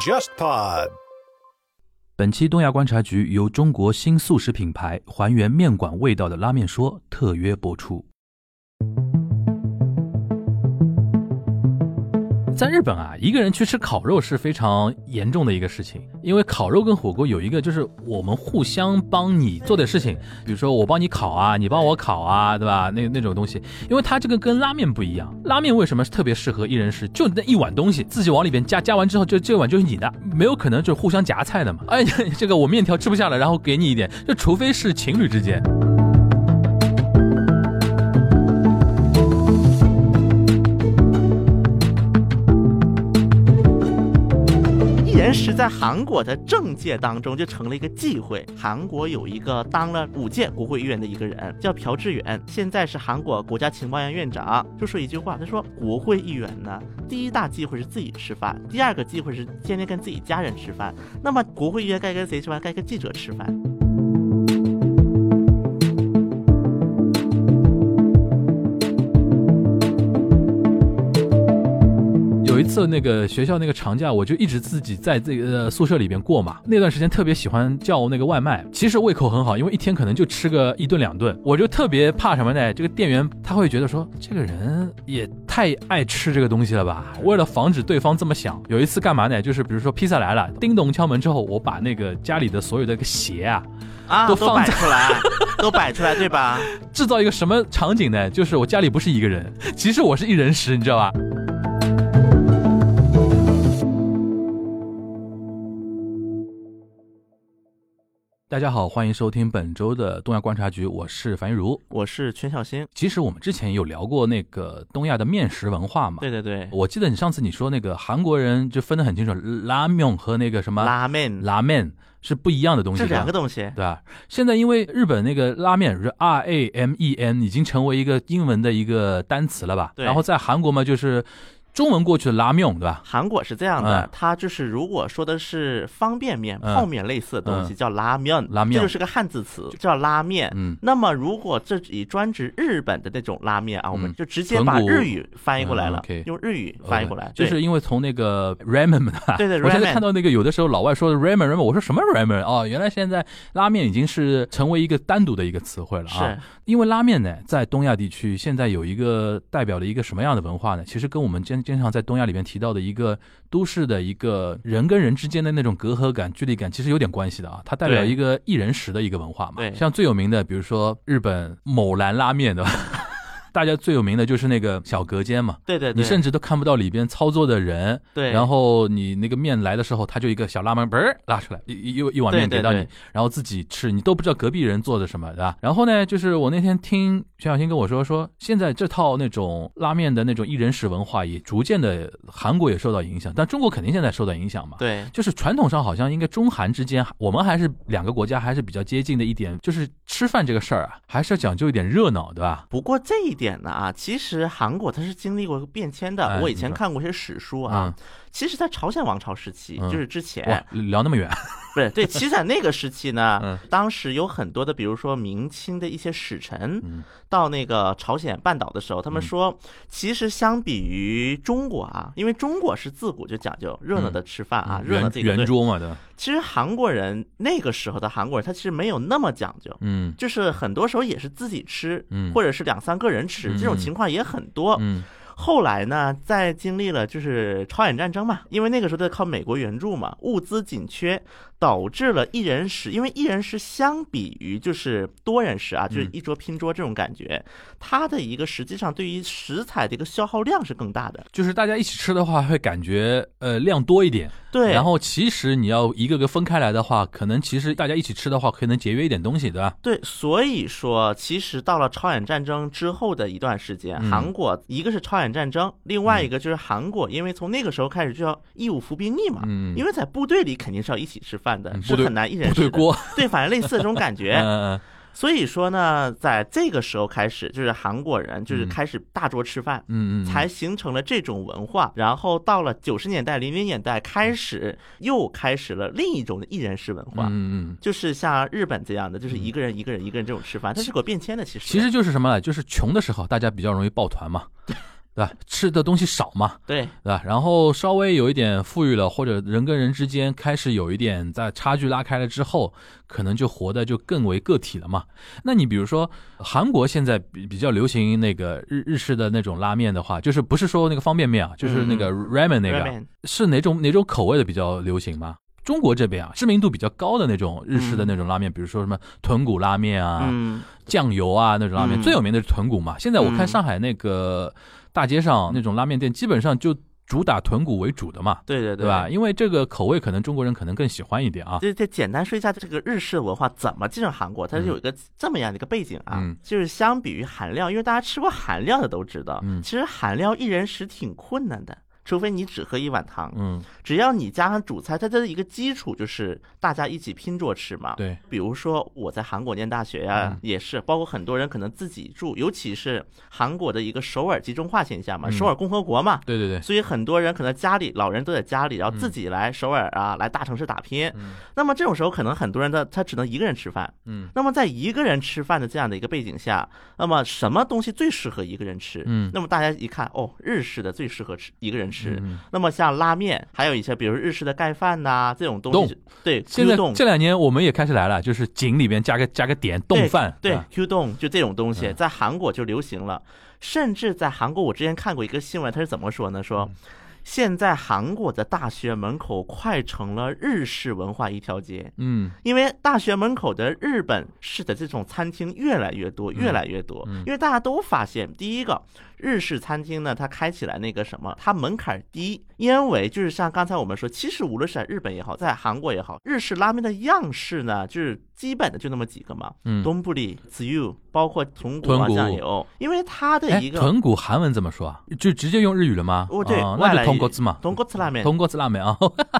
JustPod。本期东亚观察局由中国新素食品牌还原面馆味道的拉面说特约播出。在日本啊，一个人去吃烤肉是非常严重的一个事情，因为烤肉跟火锅有一个就是我们互相帮你做的事情，比如说我帮你烤啊，你帮我烤啊，对吧？那那种东西，因为它这个跟拉面不一样，拉面为什么特别适合一人食？就那一碗东西，自己往里边加，加完之后就这碗就是你的，没有可能就互相夹菜的嘛。哎，这个我面条吃不下了，然后给你一点，就除非是情侣之间。一人食在韩国的政界当中就成了一个忌讳。韩国有一个当了五届国会议员的一个人叫朴志远，现在是韩国国家情报院院长，就说一句话，他说国会议员呢，第一大忌讳是自己吃饭，第二个忌讳是天天跟自己家人吃饭。那么国会议员该跟谁吃饭？该跟记者吃饭。次那个学校那个长假，我就一直自己在这个呃宿舍里边过嘛。那段时间特别喜欢叫那个外卖，其实胃口很好，因为一天可能就吃个一顿两顿。我就特别怕什么呢？这个店员他会觉得说这个人也太爱吃这个东西了吧？为了防止对方这么想，有一次干嘛呢？就是比如说披萨来了，叮咚敲门之后，我把那个家里的所有的个鞋啊，啊，都都放出来，都摆出来，对吧？制造一个什么场景呢？就是我家里不是一个人，其实我是一人食，你知道吧？大家好，欢迎收听本周的东亚观察局，我是樊玉茹。我是全小新，其实我们之前有聊过那个东亚的面食文化嘛？对对对，我记得你上次你说那个韩国人就分得很清楚，拉面和那个什么拉面拉面是不一样的东西这，两个东西。对吧？现在因为日本那个拉面是 R A M E N 已经成为一个英文的一个单词了吧？对然后在韩国嘛，就是中文过去的拉面，对吧？韩国是这样的，嗯。它就是如果说的是方便面、嗯。泡面类似的东西，嗯叫拉面，拉面。这就是个汉字词，叫拉面。嗯，那么如果这以专指日本的那种拉面啊，我们嗯就直接把豚骨。日语翻译过来了用日语翻译过来，就对。是因为从那个 ramen 嘛，对对 我现在 ramen 看到那个有的时候老外说的 ramen ramen，我说什么 ramen 哦，原来现在拉面已经是成为一个单独的一个词汇了啊。是。因为拉面呢，在东亚地区现在有一个代表了一个什么样的文化呢？其实跟我们经经常在东亚里面提到的一个都市的一个人跟人之间的那种隔阂感、距离感，其实有点关系的啊。它代表一个一人食的一个文化嘛。像最有名的，比如说日本某兰拉面的。大家最有名的就是那个小隔间嘛，对对对，你甚至都看不到里边操作的人，对，然后你那个面来的时候，他就一个小拉门嘣儿拉出来，一一一碗面给到你对，然后自己吃，你都不知道隔壁人做的什么，对吧？然后呢，就是我那天听全小新跟我说，说现在这套那种拉面的那种一人食文化也逐渐的韩国也受到影响，但中国肯定现在受到影响嘛。对就是传统上好像应该中韩之间，我们还是两个国家还是比较接近的一点，就是吃饭这个事儿啊，还是要讲究一点热闹，对吧？不过这一点呢啊，其实韩国它是经历过变迁的。我以前看过一些史书啊，其实，在朝鲜王朝时期，嗯就是之前哇，聊那么远，不是对，其实在那个时期呢，嗯 当时有很多的，比如说明清的一些使臣嗯到那个朝鲜半岛的时候，他们嗯说，其实相比于中国啊，因为中国是自古就讲究热闹的吃饭啊，热闹圆这个。圆桌嘛，对？其实韩国人那个时候的韩国人，他其实没有那么讲究。嗯就是很多时候也是自己吃，嗯或者是两三个人吃，嗯这种情况也很多。嗯后来呢，在经历了就是朝鲜战争嘛，因为那个时候在靠美国援助嘛，物资紧缺，导致了一人食，因为一人食相比于就是多人食啊，就是嗯一桌拼桌这种感觉，它的一个实际上对于食材的一个消耗量是更大的。就是大家一起吃的话，会感觉呃量多一点。对，然后其实你要一个个分开来的话，可能其实大家一起吃的话，可能节约一点东西，对吧？对，所以说，其实到了朝鲜战争之后的一段时间，嗯韩国一个是朝鲜战争，另外一个就是韩国，因为从那个时候开始就要义务服兵役嘛，嗯，因为在部队里肯定是要一起吃饭的，嗯是很难一人部队。锅，对，反正类似这种感觉。所以说呢，在这个时候开始，就是韩国人就是嗯开始大桌吃饭。嗯嗯，才形成了这种文化，然后到了九十年代、零零年代开始，又开始了另一种的一人食文化，嗯嗯。就是像日本这样的，就是一个人一个人一个人这种吃饭，它是有变迁的。其实其实就是什么呢？就是穷的时候，大家比较容易抱团嘛。对吧？吃的东西少嘛，对，对吧？然后稍微有一点富裕了，或者人跟人之间开始有一点在差距拉开了之后，可能就活得就更为个体了嘛。那你比如说韩国现在比比较流行那个日日式的那种拉面的话，就是不是说那个方便面啊，就是那个 ramen 那个是哪种哪种口味的比较流行吗？中国这边啊，知名度比较高的那种日式的那种拉面，比如说什么豚骨拉面啊、嗯，酱油啊那种拉面，嗯最有名的是豚骨嘛。现在我看嗯上海那个大街上那种拉面店，基本上就主打豚骨为主的嘛，对对对吧？？因为这个口味可能中国人可能更喜欢一点啊。这这简单说一下这个日式文化怎么进入韩国，它是有一个这么样的一个背景啊，嗯就是相比于韩料，因为大家吃过韩料的都知道，嗯其实韩料一人食挺困难的。除非你只喝一碗汤，嗯，只要你加上主菜，它的一个基础就是大家一起拼桌吃嘛。对，比如说我在韩国念大学呀、嗯。也是，包括很多人可能自己住，尤其是韩国的一个首尔集中化现象嘛，嗯。首尔共和国嘛，对对对，所以很多人可能家里老人都在家里，然后嗯自己来首尔啊，来大城市打拼。嗯。那么这种时候，可能很多人的他只能一个人吃饭。嗯。那么在一个人吃饭的这样的一个背景下，那么什么东西最适合一个人吃？嗯。那么大家一看，哦，日式的最适合吃一个人吃。嗯。那么像拉面，还有一些比如日式的盖饭呐、这种东西，对现在这两年我们也开始来了，就是井里边加个加个点冻饭，对吧 Q 冻就这种东西，嗯在韩国就流行了。甚至在韩国，我之前看过一个新闻，他是怎么说呢？说嗯现在韩国的大学门口快成了日式文化一条街，嗯因为大学门口的日本式的这种餐厅越来越多，越来越多。嗯因为大家都发现，第一个日式餐厅呢，它开起来那个什么，它门槛低，因为就是像刚才我们说，其实无论是在日本也好，在韩国也好，日式拉面的样式呢，就是基本的就那么几个嘛，嗯。东布里、紫油，包括豚骨啊、豚骨酱油，因为它的哎一，个豚骨韩文怎么说啊？就直接用日语了吗？哦对外来语通国字嘛，豚骨拉面，通国字拉面啊。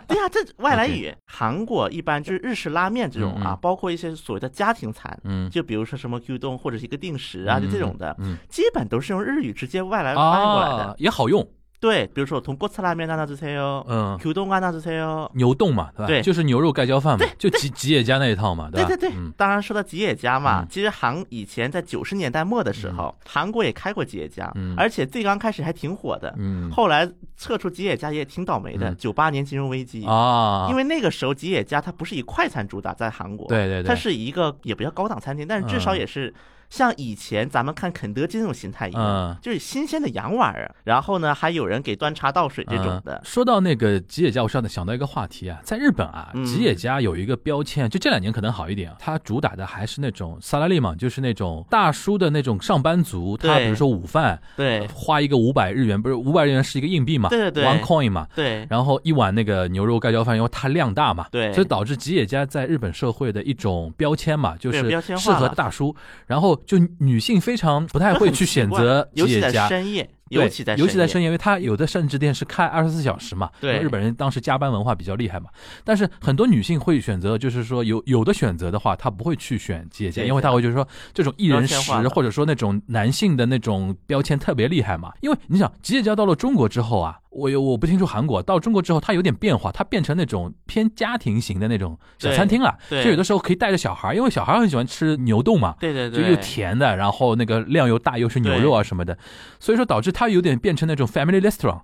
对呀、这 外来语。韩国一般就是日式拉面这种啊，嗯嗯包括一些所谓的家庭餐，嗯就比如说什么 Q 冻或者是一个定时啊，就这种的，嗯基本都是用日语直接外来翻译过来的。也好用，对，比如说从锅吃拉面那做菜哟，嗯，牛冻啊那支菜哟，牛冻嘛，对吧？对，就是牛肉盖浇饭嘛，就吉吉野家那一套嘛，对对对。当然说到吉野家嘛，其实韩以前在九十年代末的时候，韩国也开过吉野家，而且最刚开始还挺火的，后来撤出吉野家也挺倒霉的，九八年金融危机。啊，因为那个时候吉野家它不是以快餐主打在韩国，对对对，它是一个也不叫高档餐厅，但是至少也是。像以前咱们看肯德基那种形态一样，嗯。就是新鲜的洋玩意儿。然后呢，还有人给端茶倒水这种的。嗯。说到那个吉野家，我上次想到一个话题啊，在日本啊，嗯。吉野家有一个标签，就这两年可能好一点啊，它主打的还是那种萨拉利嘛，就是那种大叔的那种上班族，他比如说午饭对。花一个五百日元，不是五百日元是一个硬币嘛，对对。对，one coin 嘛。对。然后一碗那个牛肉盖浇饭，因为它量大嘛，对。所以导致吉野家在日本社会的一种标签嘛，就是适合了大叔，然后就女性非常不太会去选择吉尤其在野家，深夜，对尤其在深尤其在深夜，因为它有的甚至店是开二十四小时嘛。对日本人当时加班文化比较厉害嘛。但是很多女性会选择，就是说有有的选择的话，她不会去选企业家，因为她会就是说这种一人食或者说那种男性的那种标签特别厉害嘛。因为你想，企业家到了中国之后啊，我有我不清楚韩国到中国之后，它有点变化，它变成那种偏家庭型的那种小餐厅了。对就有的时候可以带着小孩，因为小孩很喜欢吃牛冻嘛。对对对，就又甜的，然后那个量又大，又是牛肉啊什么的，所以说导致它有点变成那种 family restaurant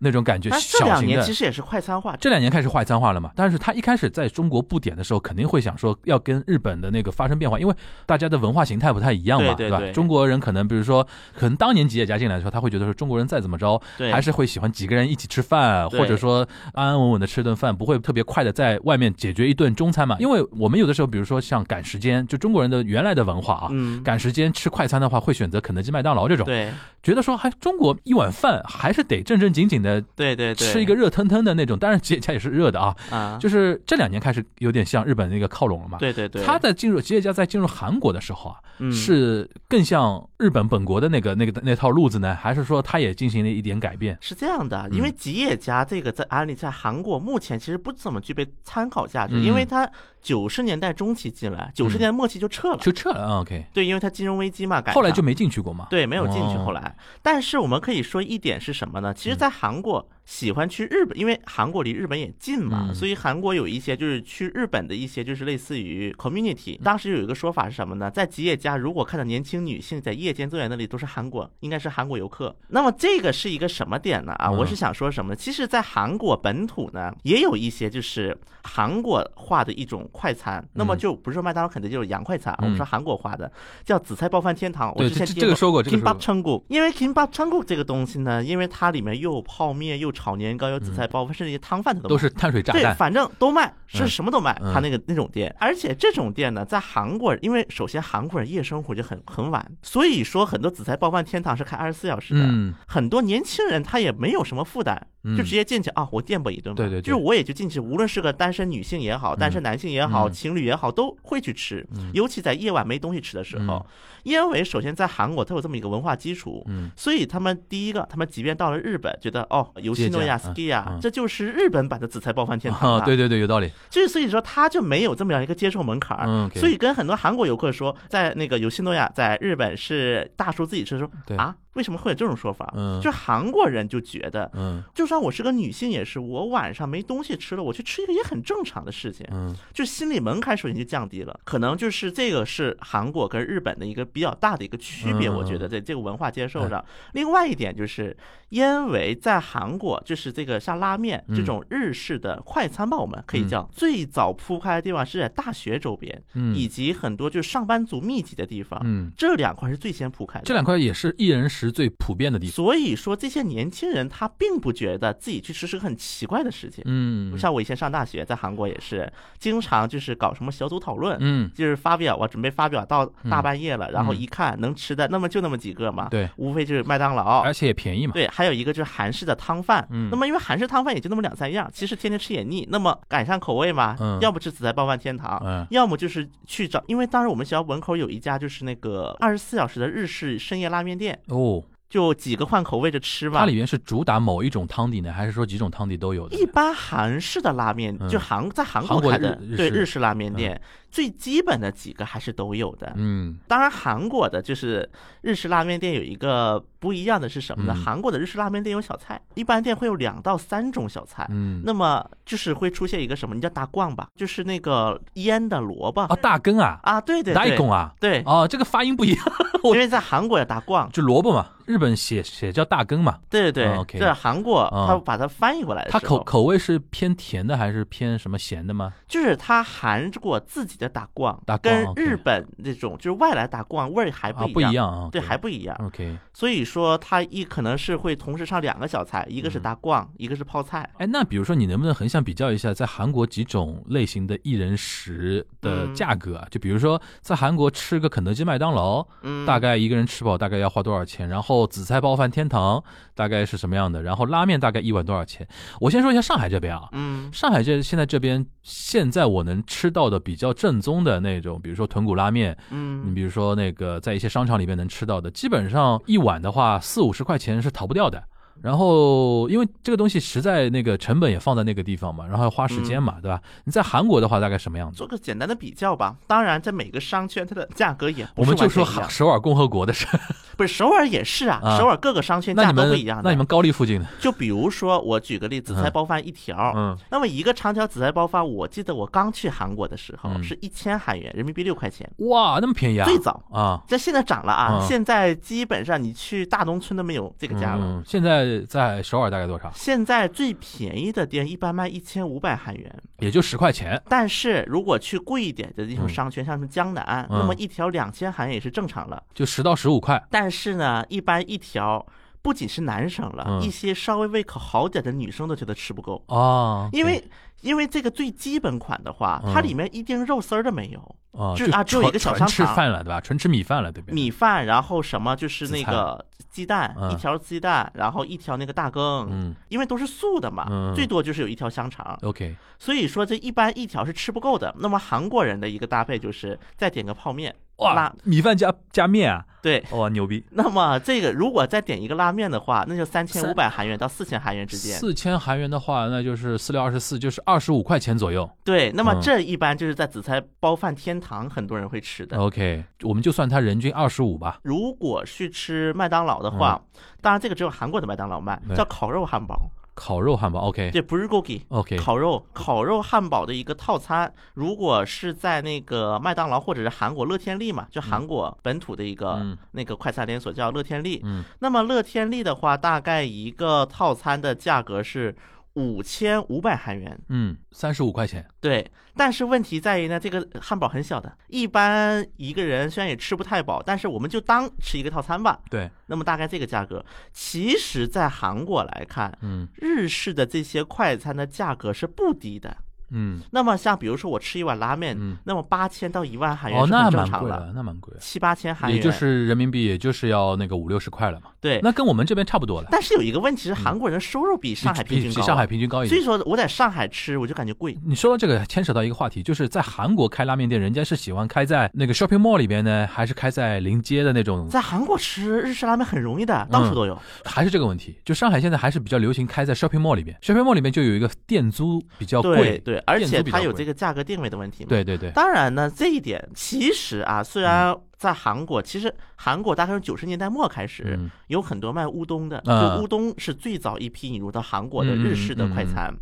那种感觉，这两年其。实也是快餐化，这两年开始快餐化了嘛，但是他一开始在中国布点的时候，肯定会想说要跟日本的那个发生变化，因为大家的文化形态不太一样嘛，对对对中国人可能比如说，可能当年吉野家进来的时候，他会觉得说中国人再怎么着，对，还是会喜欢几个人一起吃饭，或者说安安稳稳的吃顿饭，不会特别快的在外面解决一顿中餐嘛。因为我们有的时候，比如说像赶时间，就中国人的原来的文化啊，嗯，赶时间吃快餐的话，会选择肯德基、麦当劳这种，对觉得说还中国一碗饭还是得正正经经的对对对，吃一个热腾腾的那种，当然吉野家也是热的啊，啊，就是 这两年开始有点像日本那个靠拢了嘛。对对对，他在进入吉野家在进入韩国的时候啊，嗯是更像日本本国的那个那个那套路子呢，还是说他也进行了一点改变？是这样的，因为吉野家这个在安利在韩国目前其实不怎么具备参考价值，嗯因为它九十年代中期进来，九十年代末期就撤了。就撤了啊，OK，对，因为它金融危机嘛，改后来就没进去过嘛。对没有进去。哦后来，但是我们可以说一点是什么呢？其实，在韩通过。喜欢去日本，因为韩国离日本也近嘛，嗯所以韩国有一些就是去日本的一些就是类似于 community。当时有一个说法是什么呢？在吉野家如果看到年轻女性在夜间坐在那里，都是韩国，应该是韩国游客。那么这个是一个什么点呢？啊，嗯我是想说什么呢？其实，在韩国本土呢，也有一些就是韩国化的一种快餐，那么就不是说麦当劳、肯德基就是洋快餐，我们说韩国化的叫紫菜包饭天堂。我之前听过这个说过这个说 kimbap 过称骨，因为 kimbap 称骨这个东西呢，因为它里面又有泡面，又炒年糕，有紫菜包饭，甚至于汤饭它都是碳水炸弹对，弹。反正都卖，是嗯什么都卖。嗯他那个那种店，而且这种店呢，在韩国，因为首先韩国人夜生活就很很晚，所以说很多紫菜包饭天堂是开二十四小时的。嗯，很多年轻人他也没有什么负担，嗯就直接进去啊，我垫吧一顿吧。对对对就是我也就进去，无论是个单身女性也好，单身男性也好，嗯情侣也好，都会去吃。嗯尤其在夜晚没东西吃的时候嗯，因为首先在韩国它有这么一个文化基础，嗯所以他们第一个，他们即便到了日本，觉得哦，游戏诺亚接 ski 嗯啊，这就是日本版的紫菜包饭天堂啊，啊。对对对，有道理。就是所以说他就没有这么样一个接受门槛儿。嗯所以跟很多韩国游客说，在那个有西诺亚在日本是大叔自己吃，说对啊，为什么会有这种说法？嗯就韩国人就觉得，嗯就算我是个女性也是，我晚上没东西吃了，我去吃一个也很正常的事情。嗯就心理门槛首先就降低了，可能就是这个是韩国跟日本的一个比较大的一个区别，嗯我觉得在这个文化接受上。另外一点就是，因为在韩国，就是这个像拉面嗯这种日式的快餐吧，我们可以叫最早铺开的地方是在大学周边，嗯以及很多就是上班族密集的地方，嗯，这两块是最先铺开的。这两块也是一人食最普遍的地方。所以说，这些年轻人他并不觉得自己去吃是个很奇怪的事情。嗯。像我以前上大学，在韩国也是经常就是搞什么小组讨论，嗯，就是发表，我准备发表到大半夜了，然后一看能吃的，那么就那么几个嘛，对，无非就是麦当劳而。且也便宜嘛。对，还有一个就是韩式的汤饭，嗯。那么因为韩式汤饭也就那么两三样，其实天天吃也腻，那么改善口味嘛，嗯。要不吃紫菜包饭天堂，嗯。要么就是去找，因为当时我们学校门口有一家就是那个二十四小时的日式深夜拉面店，哦，就几个换口味着吃嘛它。里面是主打某一种汤底呢，还是说几种汤底都有的？一般韩式的拉面，嗯。就韩在韩韩国国开的对日式。拉面店，最基本的几个还是都有的。嗯。当然，韩国的就是日式拉面店有一个不一样的是什么呢？嗯。韩国的日式拉面店有小菜，一般店会有两到三种小菜。嗯，那么就是会出现一个什么？你叫大逛吧，就是那个腌的萝卜。啊，大根啊，啊，对对对，大根啊，对，哦，这个发音不一样，因为在韩国有大逛，就萝卜嘛，日本写写叫大根嘛，对对对，啊，OK 这韩国啊他把它翻译过来的它，口口味是偏甜的还是偏什么咸的吗？就是它韩国自己的打逛，打逛跟日本那种就是外来打逛味儿还啊，不不一样啊，对，还不一样。OK。所以说，它一可能是会同时上两个小菜，一个是大逛，一个是泡菜。哎，那比如说你能不能横向比较一下，在韩国几种类型的一人食的嗯价格啊？就比如说在韩国吃个肯德基、麦当劳，嗯，大概一个人吃饱大概要花多少钱？然后紫菜包饭天堂大概是什么样的？然后拉面大概一碗多少钱？我先说一下上海这边啊，嗯上海这现在这边现在我能吃到的比较正宗的那种，比如说豚骨拉面，嗯你嗯比如说那个在一些商场里面能吃到的，基本上一碗的话四五十块钱是逃不掉的。然后，因为这个东西实在那个成本也放在那个地方嘛，然后要花时间嘛，对吧？你在韩国的话，大概什么样子做？个简单的比较吧。当然，在每个商圈它的价格也不我们就说首尔共和国的事。不是首尔也是啊，啊首尔各个商圈价格都不一样的。那你们高丽附近的，就比如说，我举个例子，紫菜包饭一条，嗯那么一个长条紫菜包饭，我记得我刚去韩国的时候嗯是一千韩元，人民币六块钱，哇，那么便宜啊！最早。啊，这现在涨了啊！嗯现在基本上你去大农村都没有这个价了。嗯，现在在首尔大概多少？现在最便宜的店一般卖一千五百韩元，也就十块钱。但是如果去贵一点的那种嗯商圈，像什么江南，嗯那么一条两千韩元也是正常了。就十到十五块。但是呢，一般一条不仅是男生了，嗯一些稍微胃口好点的女生都觉得吃不够，哦，因为因为这个最基本款的话，嗯。它里面一丁肉丝儿都没有，哦，就啊只有一个小纯吃香肠饭了，对吧？纯吃米饭了，对不对？米饭，然后什么就是那个鸡蛋，嗯。一条鸡蛋，然后一条那个大羹，嗯。因为都是素的嘛，嗯。最多就是有一条香肠，，OK，所以说这一般一条是吃不够的。那么韩国人的一个搭配就是再点个泡面，哇拉，米饭加加面啊，对。哇，牛逼！那么这个如果再点一个拉面的话，那就三千五百韩元到四千韩元之间。四千韩元的话，那就是四六二十四，就是二十五块钱左右。对，那么嗯这一般就是在紫菜包饭天堂很多人会吃的。OK，我们就算它人均二十五吧。如果去吃麦当劳的话，当然这个只有韩国的麦当劳卖，叫烤肉汉堡。烤肉汉堡，OK 这不是。OK，烤肉烤肉汉堡的一个套餐，如果是在那个麦当劳或者是韩国乐天利嘛，就韩国本土的一个嗯那个快餐连锁叫乐天利。嗯，那么乐天利的话，大概一个套餐的价格是五千五百韩元。嗯，三十五块钱，对，但是问题在于呢，这个汉堡很小的，一般一个人虽然也吃不太饱，但是我们就当吃一个套餐吧。对，那么大概这个价格，其实在韩国来看，嗯日式的这些快餐的价格是不低的。嗯，那么像比如说我吃一碗拉面，嗯那么八千到一万韩元哦，是那蛮贵的，那蛮贵的，七八千韩元，也就是人民币，也就是要那个五六十块了嘛，对。那跟我们这边差不多了，但是有一个问题是，韩国人的收入比上海平均比上海平均高一点。所以说我在上海吃我就感觉贵。你说到这个，牵扯到一个话题，就是在韩国开拉面店，人家是喜欢开在那个 shopping mall 里边呢，还是开在临街的那种？在韩国吃日式拉面很容易的，到处都有。还是这个问题？就上海现在还是比较流行开在 shopping mall 里边，shopping mall 里面就有一个店租比较贵对贵，对，而且它有这个价格定位的问题嘛。对对对，当然呢，这一点其实啊，虽然在韩国，其实韩国大概是九十年代末开始，嗯有很多卖乌冬的，啊就乌冬是最早一批引入到韩国的日式的快餐。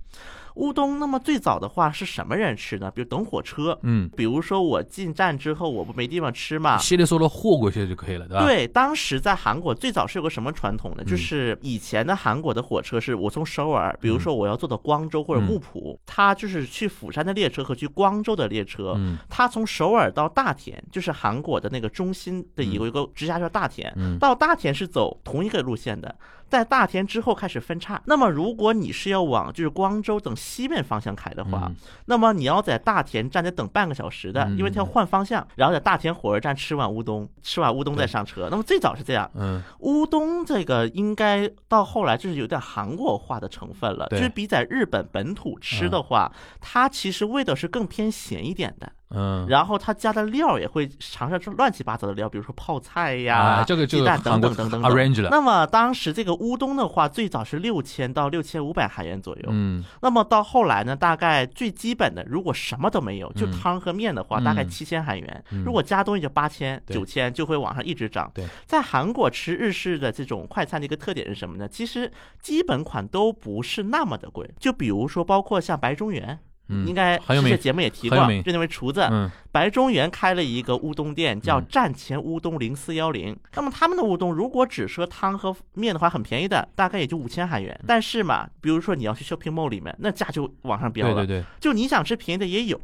乌冬，那么最早的话是什么人吃呢？比如等火车，嗯，比如说我进站之后我不没地方吃嘛。稀里嗦啰和过去就可以了，对吧？，对，当时在韩国最早是有个什么传统呢？嗯。就是以前的韩国的火车是我从首尔，比如说我要坐到光州或者嗯。木浦，它就是去釜山的列车和去光州的列车，嗯。它从首尔到大田，就是韩国的那个中心的一个一个直辖市大田，嗯。到大田是走同一个路线的，在大田之后开始分叉。那么如果你是要往就是光州等西面方向开的话，嗯那么你要在大田站得等半个小时的，嗯因为它要换方向，然后在大田火车站吃碗乌冬，吃完乌冬再上车。那么最早是这样，嗯乌冬这个应该到后来就是有点韩国化的成分了，就是比在日本本土吃的话，它其实味道是更偏咸一点的。嗯，然后他加的料也会尝试乱七八糟的料，比如说泡菜呀、啊，这个就鸡蛋等等等等等。arrange 了，那么当时这个乌冬的话，最早是六千到六千五百韩元左右。嗯那么到后来呢，大概最基本的，如果什么都没有，就嗯汤和面的话，嗯大概七千韩元。嗯如果加东西就八千、九千，就会往上一直涨。对，在韩国吃日式的这种快餐的一个特点是什么呢？其实基本款都不是那么的贵。就比如说，包括像白中原。嗯，应该很有名之前节目也提过很有名，就那位厨子，嗯白中原开了一个乌冬店，叫嗯站前乌冬零四幺零。那么他们的乌冬如果只说汤和面的话，很便宜的，大概也就五千韩嗯元。但是嘛，比如说你要去 shopping mall 里面，那价就往上飙了。对对对，就你想吃便宜的也有，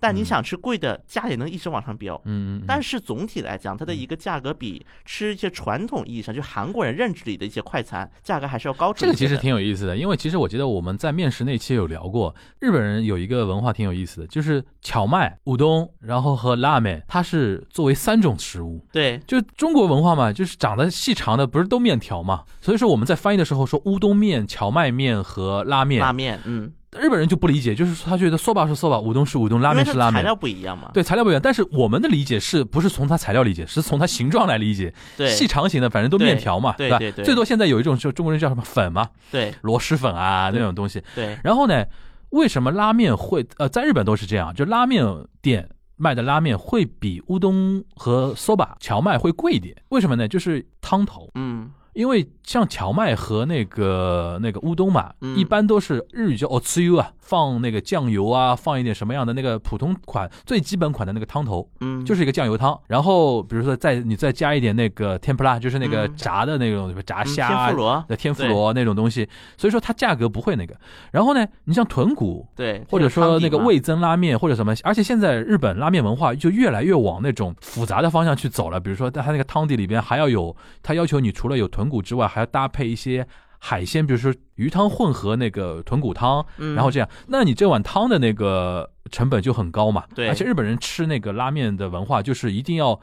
但你嗯想吃贵的，价也能一直往上飙。嗯嗯，但是总体来讲，它的一个价格比吃一些传统意义上就韩国人认知里的一些快餐价格还是要高出。这个其实挺有意思的，因为其实我觉得我们在面食那期有聊过，日本人有一个文化挺有意思的，就是荞麦、乌冬，然后和拉面，它是作为三种食物。对就中国文化嘛，就是长得细长的，不是都面条嘛？所以说我们在翻译的时候说乌冬面、荞麦面和拉面，拉面，嗯，日本人就不理解，就是他觉得 soba 是 soba，乌冬是乌冬，拉面是拉面。它材料不一样嘛。对材料不一样，但是我们的理解是不是从它材料理解，是从它形状来理解。对细长型的反正都面条嘛，吧？对对对最多现在有一种就中国人叫什么粉嘛，对螺蛳粉啊那种东西。对然后呢，为什么拉面会呃在日本都是这样？就拉面店卖的拉面会比乌冬和 soba 荞麦会贵一点，为什么呢？就是汤头。嗯因为像荞麦和那个那个乌冬嘛，嗯一般都是日语叫 otsuyu 啊，放那个酱油啊，放一点什么样的那个普通款最基本款的那个汤头，嗯，就是一个酱油汤。然后比如说再你再加一点那个天ぷら，就是那个嗯炸的那种炸嗯虾啊天妇罗，的天妇罗那种东西，所以说它价格不会那个。然后呢，你像豚骨。对，或者说那个味。味增拉面或者什么，而且现在日本拉面文化就越来越往那种复杂的方向去走了。比如说，它那个汤底里边还要有，它要求你除了有豚骨之外，还要搭配一些海鲜，比如说鱼汤混合那个豚骨汤，嗯。然后这样，那你这碗汤的那个成本就很高嘛。对。而且日本人吃那个拉面的文化就是一定要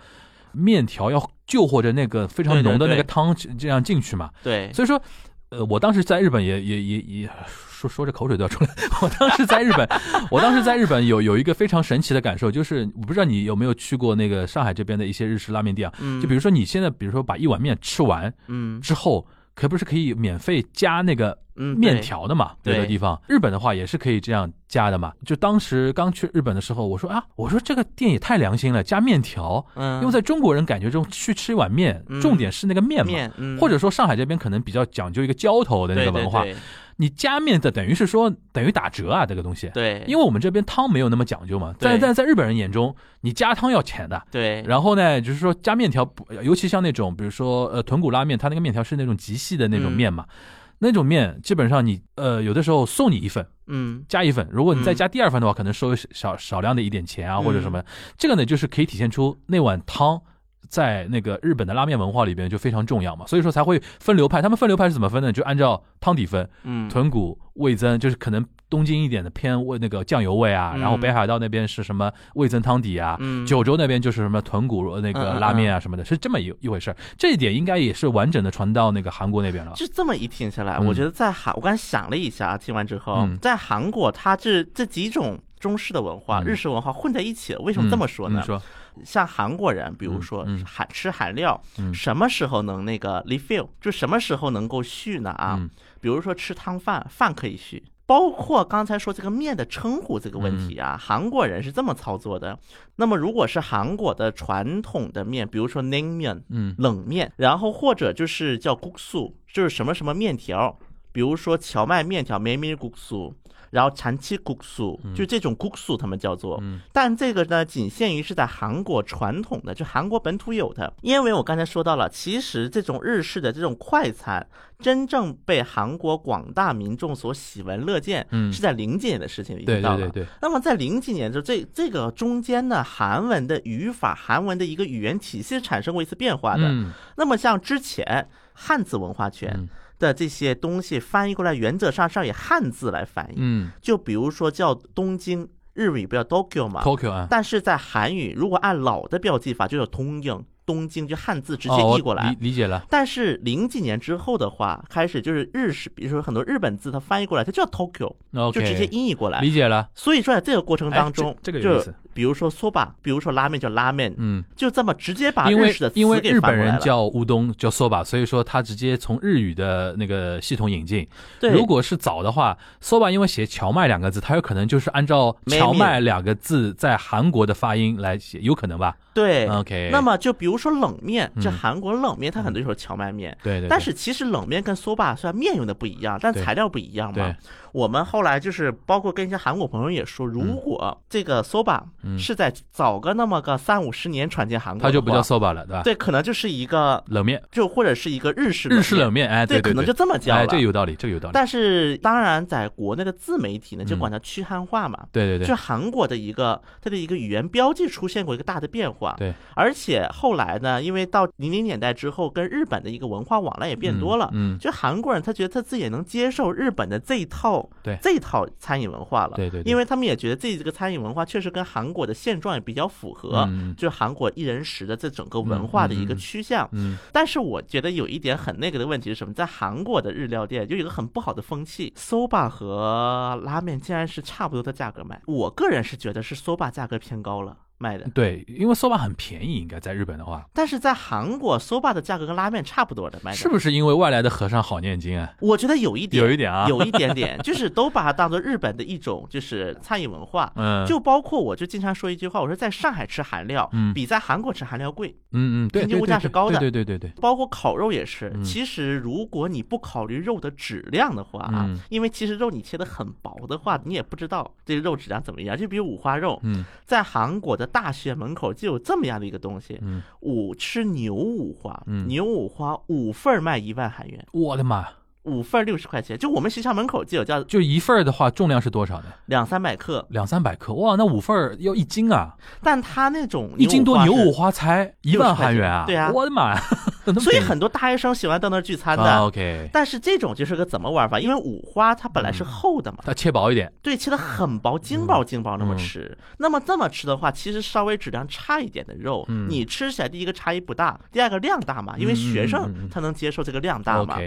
面条要就或者那个非常浓的那个汤这样进去嘛。对。所以说，呃，我当时在日本也也也也说说着口水都要出来。我当时在日本，我当时在日本有有一个非常神奇的感受，就是我不知道你有没有去过那个上海这边的一些日式拉面店啊？嗯，就比如说你现在，比如说把一碗面吃完嗯之后，可不是可以免费加那个嗯面，条的嘛？对有的地方，日本的话也是可以这样加的嘛。就当时刚去日本的时候，我说啊，我说这个店也太良心了，加面条。嗯，因为在中国人感觉中，去吃一碗面，嗯重点是那个面嘛。嗯或者说上海这边可能比较讲究一个浇头的那个文化，对对对你加面的等于是说等于打折啊，这个东西。对，因为我们这边汤没有那么讲究嘛，在对。在在日本人眼中，你加汤要钱的。对，然后呢，就是说加面条，尤其像那种，比如说呃豚骨拉面，它那个面条是那种极细的那种面嘛，那种面基本上你呃有的时候送你一份，嗯。加一份，如果你再嗯。加第二份的话，可能收少少量的一点钱啊，嗯或者什么。这个呢，就是可以体现出那碗汤在那个日本的拉面文化里边就非常重要嘛，所以说才会分流派。他们分流派是怎么分呢？就按照汤底分，嗯，豚骨、味增，就是可能东京一点的偏味那个酱油味啊，嗯然后北海道那边是什么味增汤底啊，嗯九州那边就是什么豚骨那嗯个嗯拉面啊什么的，是这么一一回事儿。这一点应该也是完整的传到那个韩国那边了。就这么一听下来，嗯我觉得在韩，我刚才想了一下，听完之后，嗯在韩国，它这这几种中式的文化、嗯日式文化混在一起了。为什么这么说呢？说，像韩国人，比如说韩吃韩料，什么时候能那个 refill，就什么时候能够续呢啊？比如说吃汤饭，饭可以续，包括刚才说这个面的称呼这个问题啊，韩国人是这么操作的。那么如果是韩国的传统的面，比如说冷面，嗯，冷面，然后或者就是叫骨素，就是什么什么面条，比如说荞麦面条，梅米骨素。然后，长期古俗就这种古俗。他们叫做，但这个呢，仅限于是在韩国传统的，就韩国本土有的。因为我刚才说到了，其实这种日式的这种快餐，真正被韩国广大民众所喜闻乐见。嗯，是在零几年的事情里，你知道吗？对。那么，在零几年，就这这个中间呢，韩文的语法、韩文的一个语言体系产生过一次变化的。那么，像之前汉字文化圈。的这些东西翻译过来，原则上是要以汉字来翻译。嗯就比如说叫东京，日语不叫 Tokyo 嘛，，Tokyo 啊，但是在韩语如果按老的标记法，就叫通应东京，就汉字直接哦译过来。理理解了，但是零几年之后的话，开始就是日式，比如说很多日本字，它翻译过来，它叫 Tokyo，OK，就直接音译过来。理解了，所以说在这个过程当中，哎这这个就比如说 soba，比如说拉面叫拉面，嗯。就这么直接把因为日式的词因为给日本人叫乌冬叫 soba，所以说他直接从日语的那个系统引进。对，如果是早的话，soba 因为写荞麦两个字，它有可能就是按照荞麦两个字在韩国的发音来写，有可能吧对？OK，那么就比如说冷面，就嗯韩国冷面，它很多就是荞麦面。对对，但是其实冷面跟 soba 虽然面用的不一样，但材料不一样嘛。对。我们后来就是包括跟一些韩国朋友也说，如果这个 soba 嗯是在早个那么个三五十年传进韩国它就不叫 soba 了，对吧？对，可能就是一个冷面，就或者是一个日式日式冷面，面，哎，对可能就这么叫哎，了。这有道理，这个有道理。但是当然，在国内的自媒体呢，就嗯管它区汉化嘛。对对对就，韩国的一个它的一个语言标记出现过一个大的变化，对，而且后来呢，因为到零零年代之后，跟日本的一个文化往来也变多了，嗯，嗯就韩国人他觉得他自己也能接受日本的这一套，对这一套餐饮文化了，对对对，因为他们也觉得自己这个餐饮文化确实跟韩国的现状也比较符合，嗯就是韩国一人食的这整个文化的一个趋向。嗯但是我觉得有一点很那个的问题是什么？在韩国的日料店就有一个很不好的风气，soba 和拉面竟然是差不多的价格卖。我个人是觉得是 soba 价格偏高了卖的，对，因为 soba 很便宜，应该在日本的话，但是在韩国 soba 的价格跟拉面差不多的卖的，是不是因为外来的和尚好念经啊？我觉得有一点，有一点啊，有一点点，就是都把它当做日本的一种就是餐饮文化。嗯，就包括我就经常说一句话，我说在上海吃韩料，嗯比在韩国吃韩料贵。嗯嗯，对，平均物价是高的对对对对对，包括烤肉也是，嗯其实如果你不考虑肉的质量的话啊，嗯因为其实肉你切的很薄的话，你也不知道这个肉质量怎么样。就比如五花肉，嗯在韩国的大学门口就有这么样的一个东西，嗯，五吃牛五花，嗯。牛五花五份卖一万韩元，我的妈，五份六十块钱，就我们学校门口就有叫就一份儿的话，重量是多少呢？两三百克，两三百克，哇，那五份儿要一斤啊，但它那种一斤多牛五花花才一万韩元啊！对啊我的妈呀！所以很多大学生喜欢到那儿聚餐的。啊，OK，但是这种就是个怎么玩法？因为五花它本来是厚的嘛，它切薄一点，对，切的很薄，精薄精薄那么嗯吃。那么这么吃的话，其实稍微质量差一点的肉，嗯你吃起来第一个差异不大，第二个量大嘛，因为学生他能接受这个量大嘛。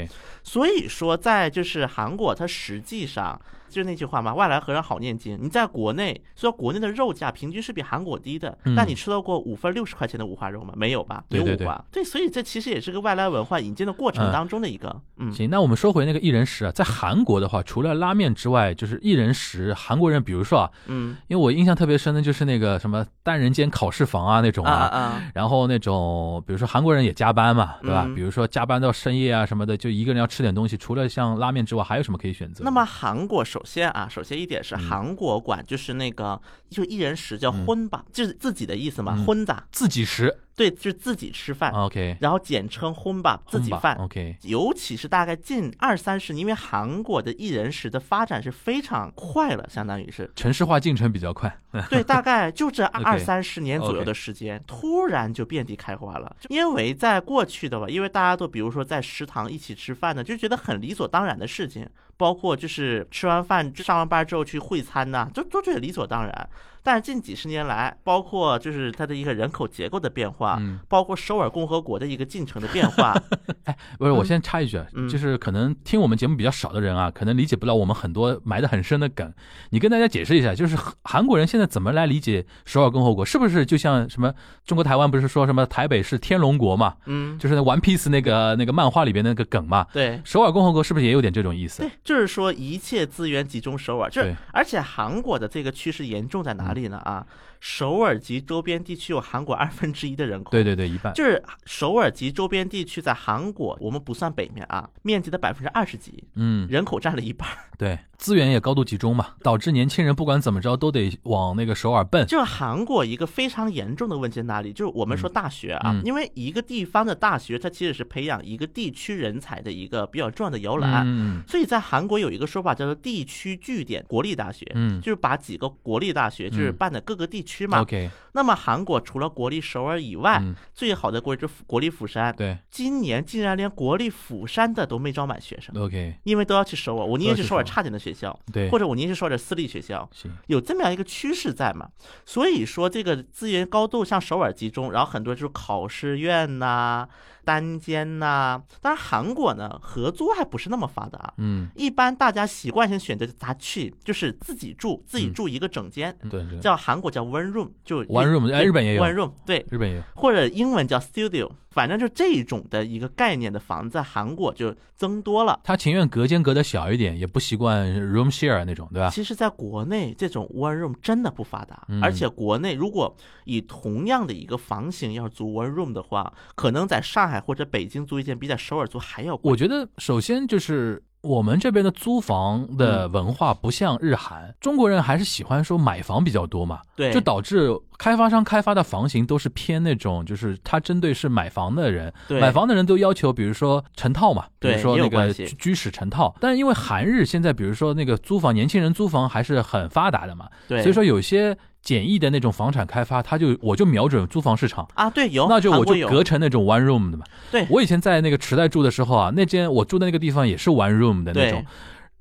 所以说，在就是韩国，它实际上就是那句话嘛，外来和尚好念经。你在国内，虽然国内的肉价平均是比韩国低的，嗯但你吃到过五份六十块钱的五花肉吗？没有吧？对对有五花。对，所以这其实也是个外来文化引进的过程嗯当中的一个，嗯，行，那我们说回那个一人食啊，在韩国的话，除了拉面之外，就是一人食。韩国人，比如说啊，嗯因为我印象特别深的就是那个什么单人间考试房啊那种啊啊啊，啊，然后那种比如说韩国人也加班嘛，对吧？嗯比如说加班到深夜啊什么的，就一个人要吃点东西，除了像拉面之外，还有什么可以选择？那么韩国首先啊，首先一点是嗯。韩国管就是那个就一人食叫荤吧，就是自己的意思嘛，嗯。荤子，自己食？对，就是自己吃饭，，OK，然后简称荤吧，自己饭。，OK，尤其是大概近二三十年，因为韩国的一人食的发展是非常快了，相当于是。城市化进程比较快，对，大概就这二三十年左右的时间，突然就遍地开花了。因为在过去的吧，因为大家都比如说在食堂一起吃饭呢，就觉得很理所当然的事情，包括就是吃完饭上完班之后去会餐呐、就都觉得理所当然。但是近几十年来，包括就是它的一个人口结构的变化，嗯包括首尔共和国的一个进程的变化，哎不是，我嗯先插一句啊，嗯就是可能听我们节目比较少的人啊，可能理解不了我们很多埋得很深的梗。你跟大家解释一下，就是韩韩国人现在怎么来理解首尔共和国？是不是就像什么中国台湾不是说什么台北是天龙国嘛？嗯，就是那 One Piece 那个那个漫画里边那个梗嘛？对。首尔共和国是不是也有点这种意思？对，就是说一切资源集中首尔，就是而且韩国的这个趋势严重在哪里呢？啊，首尔及周边地区有韩国二分之一的人口。对对对，一半。就是首尔及周边地区在韩国，我们不算北面啊，面积的百分之二十几，嗯，人口占了一半。对，资源也高度集中嘛，导致年轻人不管怎么着都得往那个首尔奔。就是韩国一个非常严重的问题在哪里？就是我们说大学啊，嗯因为一个地方的大学，它其实是培养一个地区人才的一个比较重要的摇篮。嗯所以在韩国有一个说法叫做地区据点国立大学，嗯就是把几个国立大学就是嗯办在各个地区嘛。，OK，那么韩国除了国立首尔以外，嗯，最好的国立是国立釜山。对。今年竟然连国立釜山的都没招满学生，，OK，因为都要去首尔。我宁愿去首尔差点的学校，对，或者我宁愿去首尔的私立学校。行，有这么样一个趋势在嘛？所以说这个资源高度向首尔集中，然后很多就是考试院呐、单间呐、当然韩国呢合租还不是那么发达，嗯，一般大家习惯性选择咱去就是自己住，自己嗯。住一个整间，对对。叫韩国叫 one room，就 One room，哎日本也有 one room，对，日本也有。或者英文叫 studio，反正就这种的一个概念的房子，在韩国就增多了。他情愿隔间隔的小一点，也不习惯 room share 那种，对吧？其实，在国内这种 one room 真的不发达，嗯而且国内如果以同样的一个房型要租 one room 的话，可能在上海或者北京租一间比在首尔租还要贵。我觉得首先就是我们这边的租房的文化不像日韩，中国人还是喜欢说买房比较多嘛，对，就导致开发商开发的房型都是偏那种，就是他针对是买房的人，买房的人都要求，比如说成套嘛，比如说那个居室成套。但是因为韩日现在，比如说那个租房，年轻人租房还是很发达的嘛，对，所以说有些简易的那种房产开发，他就我就瞄准租房市场。啊，对，有，那就我就隔成那种 one room 的嘛。对我以前在那个池袋住的时候啊，那间我住的那个地方也是 one room 的那种。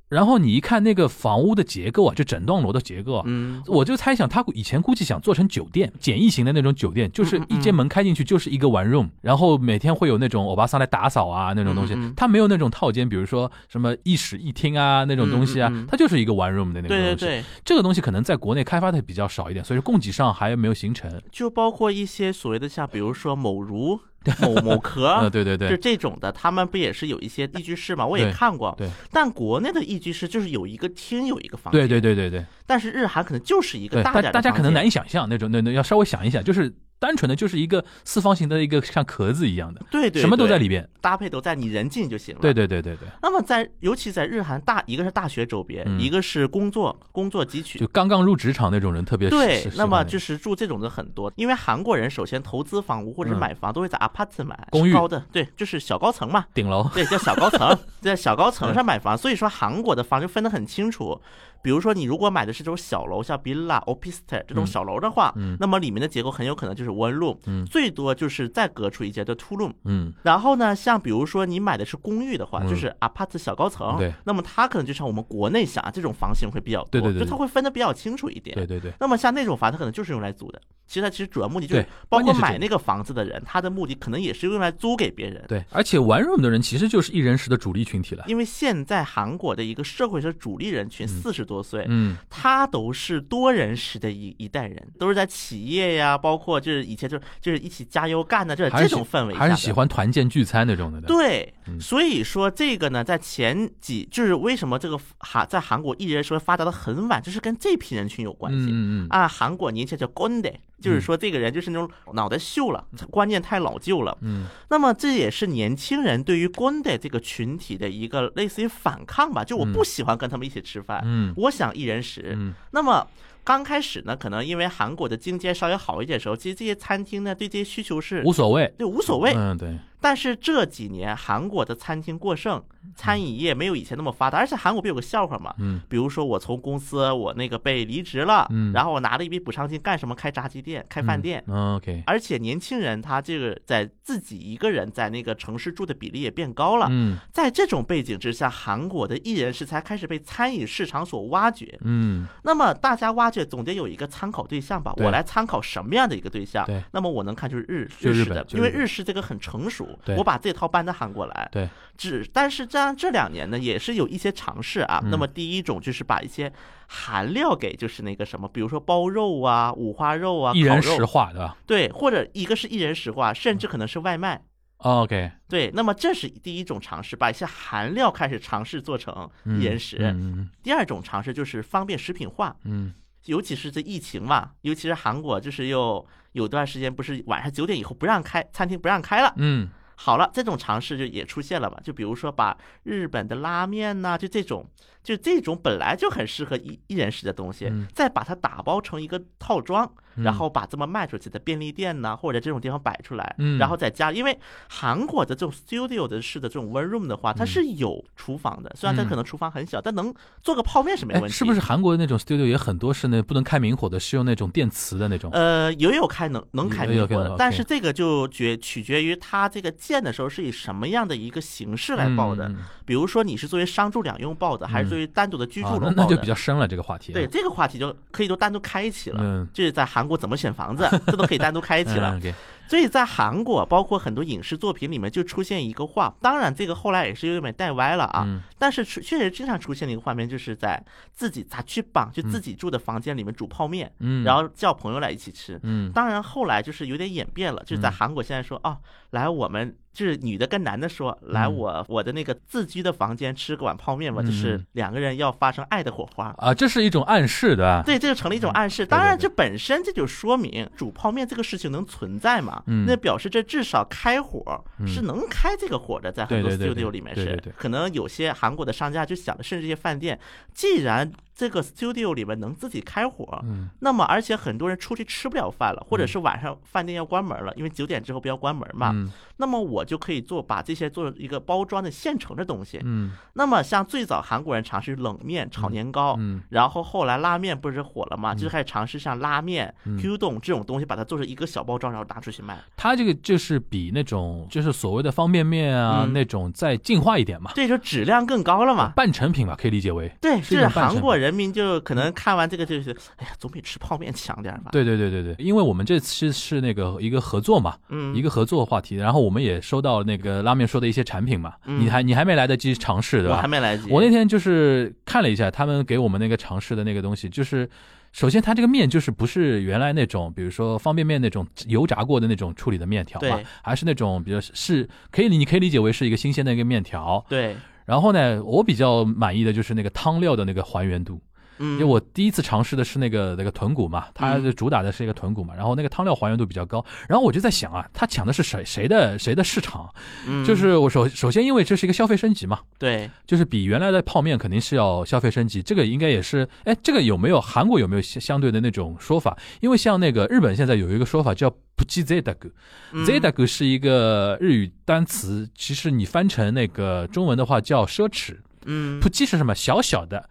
然后你一看那个房屋的结构啊，就整栋楼的结构啊，嗯，我就猜想他以前估计想做成酒店，简易型的那种酒店，就是一间门开进去就是一个 one room，然后每天会有那种欧巴桑来打扫啊那种东西嗯嗯嗯，他没有那种套间，比如说什么一室一厅啊那种东西啊它就是一个 one room 的那个对对东西。对，这个东西可能在国内开发的比较少一点，所以说供给上还没有形成。就包括一些所谓的像比如说某如、某某壳 对，。对对。就，这种的，他们不也是有一些一居室嘛？我也看过，对。但国内的一居室就是有一个厅，有一个房间，对对对对对。但是日韩可能就是一个对，大的大家可能难以想象那种那那要稍微想一想，就是单纯的就是一个四方形的一个像壳子一样的，对对，什么都在里边。搭配都在，你人进就行了。对。对对对对，那么在尤其在日韩大，一个是大学周边，嗯一个是工作工作汲取就。刚刚入职场那种人特别对，那么就是住这种的很多，因为韩国人首先投资房屋或者买房都会在 apartment，公寓高的，对，就是小高层嘛，顶楼。对，叫小高层，在小高层上买房，所以说韩国的房就分得很清楚，比如说你如果买的是这种小楼，像 villa、o p i s t e 这种嗯小楼的话，嗯那么里面的结构很有可能就是 one room，、嗯最多就是再隔出一间的 two room。嗯然后呢，像比如说你买的是公寓的话，嗯就是 apart 小高层，对那么它可能就像我们国内想啊这种房型会比较多，对对对就它会分的比较清楚一点。对对对那么像那种房，它可能就是用来租的。其实它其实主要目的就是，包括买那个房子的人，他的目的可能也是用来租给别人。对，而且玩 room 的人其实就是一人食的主力群体了。因为现在韩国的一个社会的主力人群四十多岁，嗯他都是多人时的一一代人，都是在企业呀，包括就是以前就就是一起加油干的这这种氛围下还是喜欢团建聚餐那种的。对，嗯所以说这个呢，在前几就是为什么这个韩在韩国艺人说发达的很晚，就是跟这批人群有关系。嗯嗯嗯啊，韩国年轻人叫 gonde，就是说这个人就是那种脑袋锈了，观念太老旧了。嗯那么这也是年轻人对于 gonde 这个群体的一个类似于反抗吧，就我不喜欢跟他们一起吃饭，嗯我想一人食。嗯那么刚开始呢，可能因为韩国的经济稍微好一点的时候，其实这些餐厅呢对这些需求是无所谓。对无所谓。嗯对，但是这几年韩国的餐厅过剩，餐饮业没有以前那么发达，而且韩国不有个笑话嘛？嗯比如说我从公司我那个被离职了，嗯然后我拿了一笔补偿金干什么？开炸鸡店、开饭店。嗯 OK 而且年轻人他这个在自己一个人在那个城市住的比例也变高了，嗯在这种背景之下，韩国的艺人是才开始被餐饮市场所挖掘。嗯那么大家挖掘总得有一个参考对象吧？我来参考什么样的一个对象？对那么我能看就是日就日日式的，因为日式这个很成熟对，我把这套搬到韩国来。对，只但是这样这两年呢，也是有一些尝试啊。嗯那么第一种就是把一些韩料给就是那个什么，比如说包肉啊、五花肉啊、一人烤肉，食化对或者一个是一人食化，甚至可能是外卖。？OK 对，那么这是第一种尝试，把一些韩料开始尝试做成一人食。嗯第二种尝试就是方便食品化，嗯尤其是这疫情嘛，尤其是韩国，就是又有段时间不是晚上九点以后不让开，餐厅不让开了。嗯好了，这种尝试就也出现了吧？就比如说把日本的拉面呐、就这种，就这种本来就很适合一一人食的东西，嗯再把它打包成一个套装，嗯然后把这么卖出去，的便利店呐、或者这种地方摆出来，嗯然后在家，因为韩国的这种 studio 的式的这种 one room 的话，它是有厨房的，虽然它嗯可能厨房很小，但能做个泡面是没哎，问题。是不是？韩国的那种 studio 也很多是那不能开明火的，是用那种电磁的那种？呃，也有开能能开明火的，但是这个就决取决于它这个建的时候是以什么样的一个形式来报的。比如说你是作为商住两用报的，还是作为单独的居住楼报的？那就比较深了这个话题。对，这个话题就可以都单独开启了。嗯，就是在韩国怎么选房子，这都可以单独开一起了。所以在韩国，包括很多影视作品里面就出现一个画，当然这个后来也是有点带歪了啊。嗯。但是出确实经常出现的一个画面，就是在自己咋去绑，就自己住的房间里面煮泡面，嗯，然后叫朋友来一起吃。嗯。当然后来就是有点演变了，就是在嗯。韩国现在说哦，来我们就是女的跟男的说，来嗯我我的那个自居的房间吃个碗泡面吧，就是嗯两个人要发生爱的火花。啊，这是一种暗示的吧？对，这就成了一种暗示。嗯当然，这本身这就说明煮泡面这个事情能存在嘛？嗯那表示这至少开火嗯是能开这个火的，在很多对对对对 studio 里面是对对对。可能有些韩国的商家就想的，甚至这些饭店，既然这个 studio 里面能自己开火，嗯那么而且很多人出去吃不了饭了，或者是晚上饭店要关门了，因为九点之后不要关门嘛。嗯那么我就可以做把这些做一个包装的现成的东西。嗯那么像最早韩国人尝试冷面、炒年糕，嗯然后后来拉面不是火了嘛，就开始尝试像拉面、嗯 Q 冻这种东西，把它做成一个小包装，然后拿出去卖。它这个就是比那种就是所谓的方便面啊、嗯那种再进化一点嘛，这就质量更高了嘛。半成品吧，可以理解为。对，就是韩国人民就可能看完这个就是，哎呀，总比吃泡面强点儿吧。，对对对对对，因为我们这次是那个一个合作嘛，嗯，一个合作话题，然后我们也收到那个拉面说的一些产品嘛，嗯你还你还没来得及尝试对吧我还？没来得及。我那天就是看了一下他们给我们那个尝试的那个东西，就是首先它这个面就是不是原来那种，比如说方便面那种油炸过的那种处理的面条嘛，还是那种比较是可以你可以理解为是一个新鲜的一个面条。对，然后呢，我比较满意的就是那个汤料的那个还原度，嗯，因为我第一次尝试的是那个那个豚骨嘛，它主打的是一个豚骨嘛，然后那个汤料还原度比较高，然后我就在想啊，它抢的是谁谁的谁的市场？嗯。就是我首首先因为这是一个消费升级嘛，对，就是比原来的泡面肯定是要消费升级，这个应该也是，哎，这个有没有韩国有没有相相对的那种说法？因为像那个日本现在有一个说法叫不记 z 大哥嗯。z 大哥是一个日语单词，其实你翻成那个中文的话叫奢侈，嗯。不记是什么？小小的。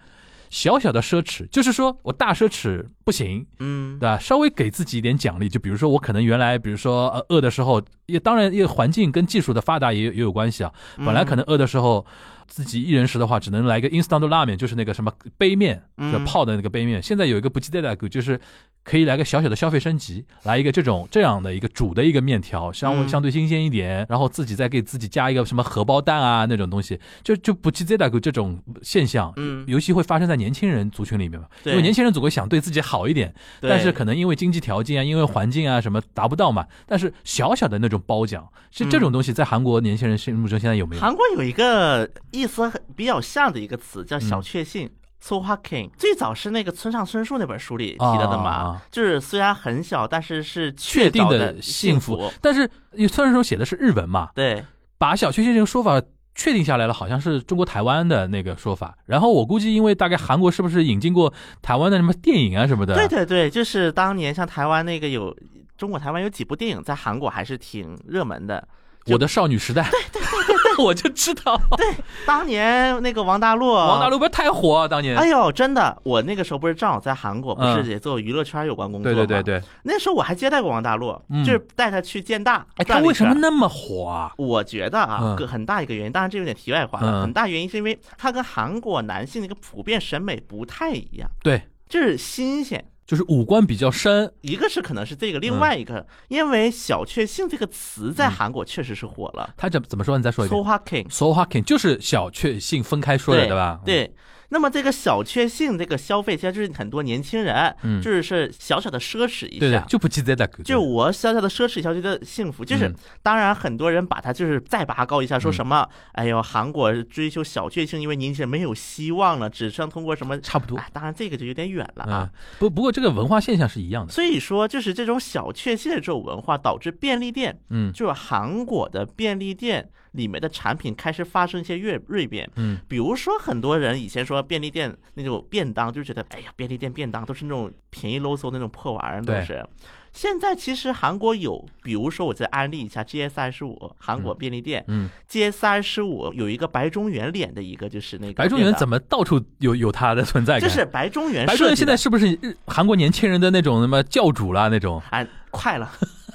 小小的奢侈，就是说我大奢侈不行，嗯对吧？稍微给自己一点奖励，就比如说我可能原来，比如说呃饿的时候，也当然也环境跟技术的发达也有也有关系啊。本来可能饿的时候，自己一人食的话，只能来个 instant 拉面，就是那个什么杯面，嗯。就泡的那个杯面。现在有一个不记得的，就是可以来个小小的消费升级，来一个这种这样的一个煮的一个面条，相嗯。相对新鲜一点，然后自己再给自己加一个什么荷包蛋啊那种东西，就就不记得的这种现象，嗯。尤其会发生在年轻人族群里面嘛，对。因为年轻人总会想对自己好一点，对。但是可能因为经济条件啊，因为环境啊什么达不到嘛。但是小小的那种褒奖，是这种东西在韩国年轻人心目中现在有没有？韩国有一个意思很比较像的一个词叫小确幸。So h a king 最早是那个村上春树那本书里提到的嘛，啊就是虽然很小，但是是确定的的幸福。但是虽然说写的是日文嘛，对，把小确幸这个说法确定下来了，好像是中国台湾的那个说法。然后我估计，因为大概韩国是不是引进过台湾的什么电影啊什么的？对对对，就是当年像台湾那个有中国台湾有几部电影在韩国还是挺热门的。我的少女时代，对对对对，我就知道，对当年那个王大陆，王大陆不是太火啊，当年。哎呦，真的，我那个时候不是正好在韩国，不嗯是也做娱乐圈有关工作对吗？对对对，那时候我还接待过王大陆，嗯就是带他去建大。哎，他为什么那么火啊？我觉得啊，很大一个原因，当然这有点题外话了。嗯很大原因是因为他跟韩国男性的一个普遍审美不太一样，对，就是新鲜。就是五官比较深，一个是可能是这个，另嗯外一个，因为小确幸这个词在韩国确实是火了。他怎怎么说？你再说一 So 遍。h a king，So hacking 就是小确幸分开说的，对对吧？对。那么这个小确幸这个消费，其实就是很多年轻人，嗯就是是小小的奢侈一下，，对对就不记得的，就我小小的奢侈，一下，觉得幸福，就是嗯当然很多人把它就是再拔高一下，说嗯什么，哎呦，韩国追求小确幸，因为年轻人没有希望了，只剩通过什么，差不多。哎，当然这个就有点远了嗯啊。，不不过这个文化现象是一样的。所以说，就是这种小确幸的这种文化，导致便利店，嗯就是韩国的便利店里面的产品开始发生一些锐锐变。嗯，比如说，很多人以前说便利店那种便当，就觉得哎呀，便利店便当都是那种便宜啰嗦那种破玩意儿，都对是。现在其实韩国有，比如说我再安利一下 GS 二十五韩国便利店、嗯，GS 二十五有一个白中原脸的一个就是那个白中原怎么？到处有有它的存在感？就是白中原白中原现在是不是日韩国年轻人的那种什么教主啦那种？哎，快了，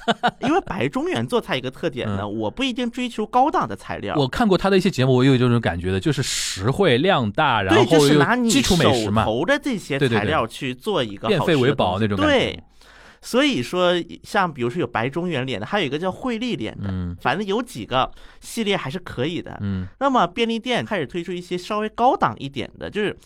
因为白中原做菜一个特点呢，我不一定追求高档的材料，嗯我看过他的一些节目，我也有这种感觉的，就是实惠量大，然，后就是拿你基础美食手嘛。头的这些材料去做一个变废为宝那种感觉对，所以说像比如说有白中原脸的，还有一个叫惠利脸的，嗯反正有几个系列还是可以的。嗯，那么便利店开始推出一些稍微高档一点的，就是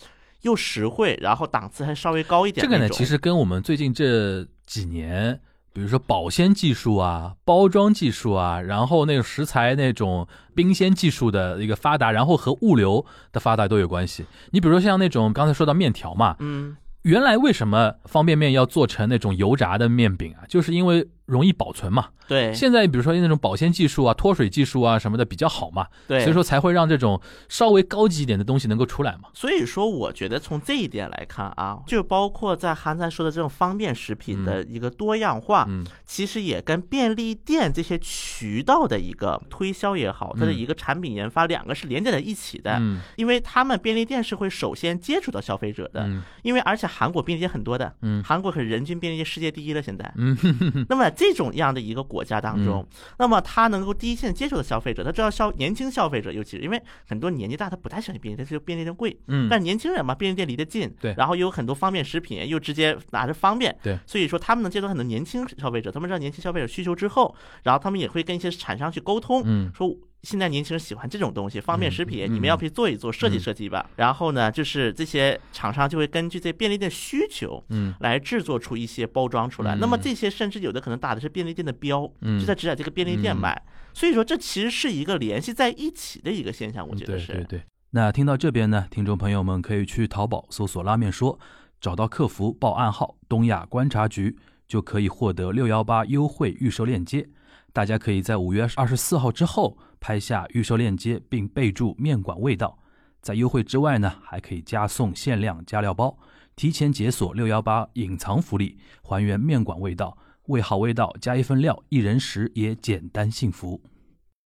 又实惠，然后档次还稍微高一点这个呢，其实跟我们最近这几年，比如说保鲜技术啊、包装技术啊，然后那种食材那种冰鲜技术的一个发达，然后和物流的发达都有关系。你比如说像那种刚才说到面条嘛，嗯，原来为什么方便面要做成那种油炸的面饼啊？就是因为容易保存嘛。对。现在比如说那种保鲜技术啊、脱水技术啊什么的比较好嘛，对，所以说才会让这种稍微高级一点的东西能够出来嘛。所以说，我觉得从这一点来看啊，就包括在韩才说的这种方便食品的一个多样化，嗯。其实也跟便利店这些渠道的一个推销也好，它的嗯。一个产品研发，两个是连接在一起的。嗯。因为他们便利店是会首先接触到消费者的，嗯。因为而且韩国便利店很多的，嗯。韩国可是人均便利店世界第一了，现在。嗯。那么这种样的一个国家当中，那么他能够第一线接触的消费者，他知道消年轻消费者，尤其是因为很多年纪大，他不太喜欢便利店，他就便利店贵。嗯，但年轻人嘛，便利店离得近，对。然后又有很多方便食品，又直接拿着方便，对，所以说他们能接触到很多年轻消费者，他们知道年轻消费者需求之后，然后他们也会跟一些厂商去沟通，嗯。说现在年轻人喜欢这种东西，方便食品，你们要不去做一做，设计嗯设计吧。然后呢，就是这些厂商就会根据这便利店需求。嗯来制作出一些包装出来，嗯那么这些甚至有的可能打的是便利店的标，嗯就在只在这个便利店卖，所以说这其实是一个联系在一起的一个现象，我觉得是。对对对。那听到这边呢，听众朋友们可以去淘宝搜索“拉面说”，找到客服报暗号“东亚观察局”，就可以获得六幺八优惠预售链接。大家可以在五月二十四号之后拍下预售链接，并备注“面馆味道”。在优惠之外呢，还可以加送限量加料包，提前解锁六幺八隐藏福利，还原面馆味道，味好味道加一份料，一人食也简单幸福。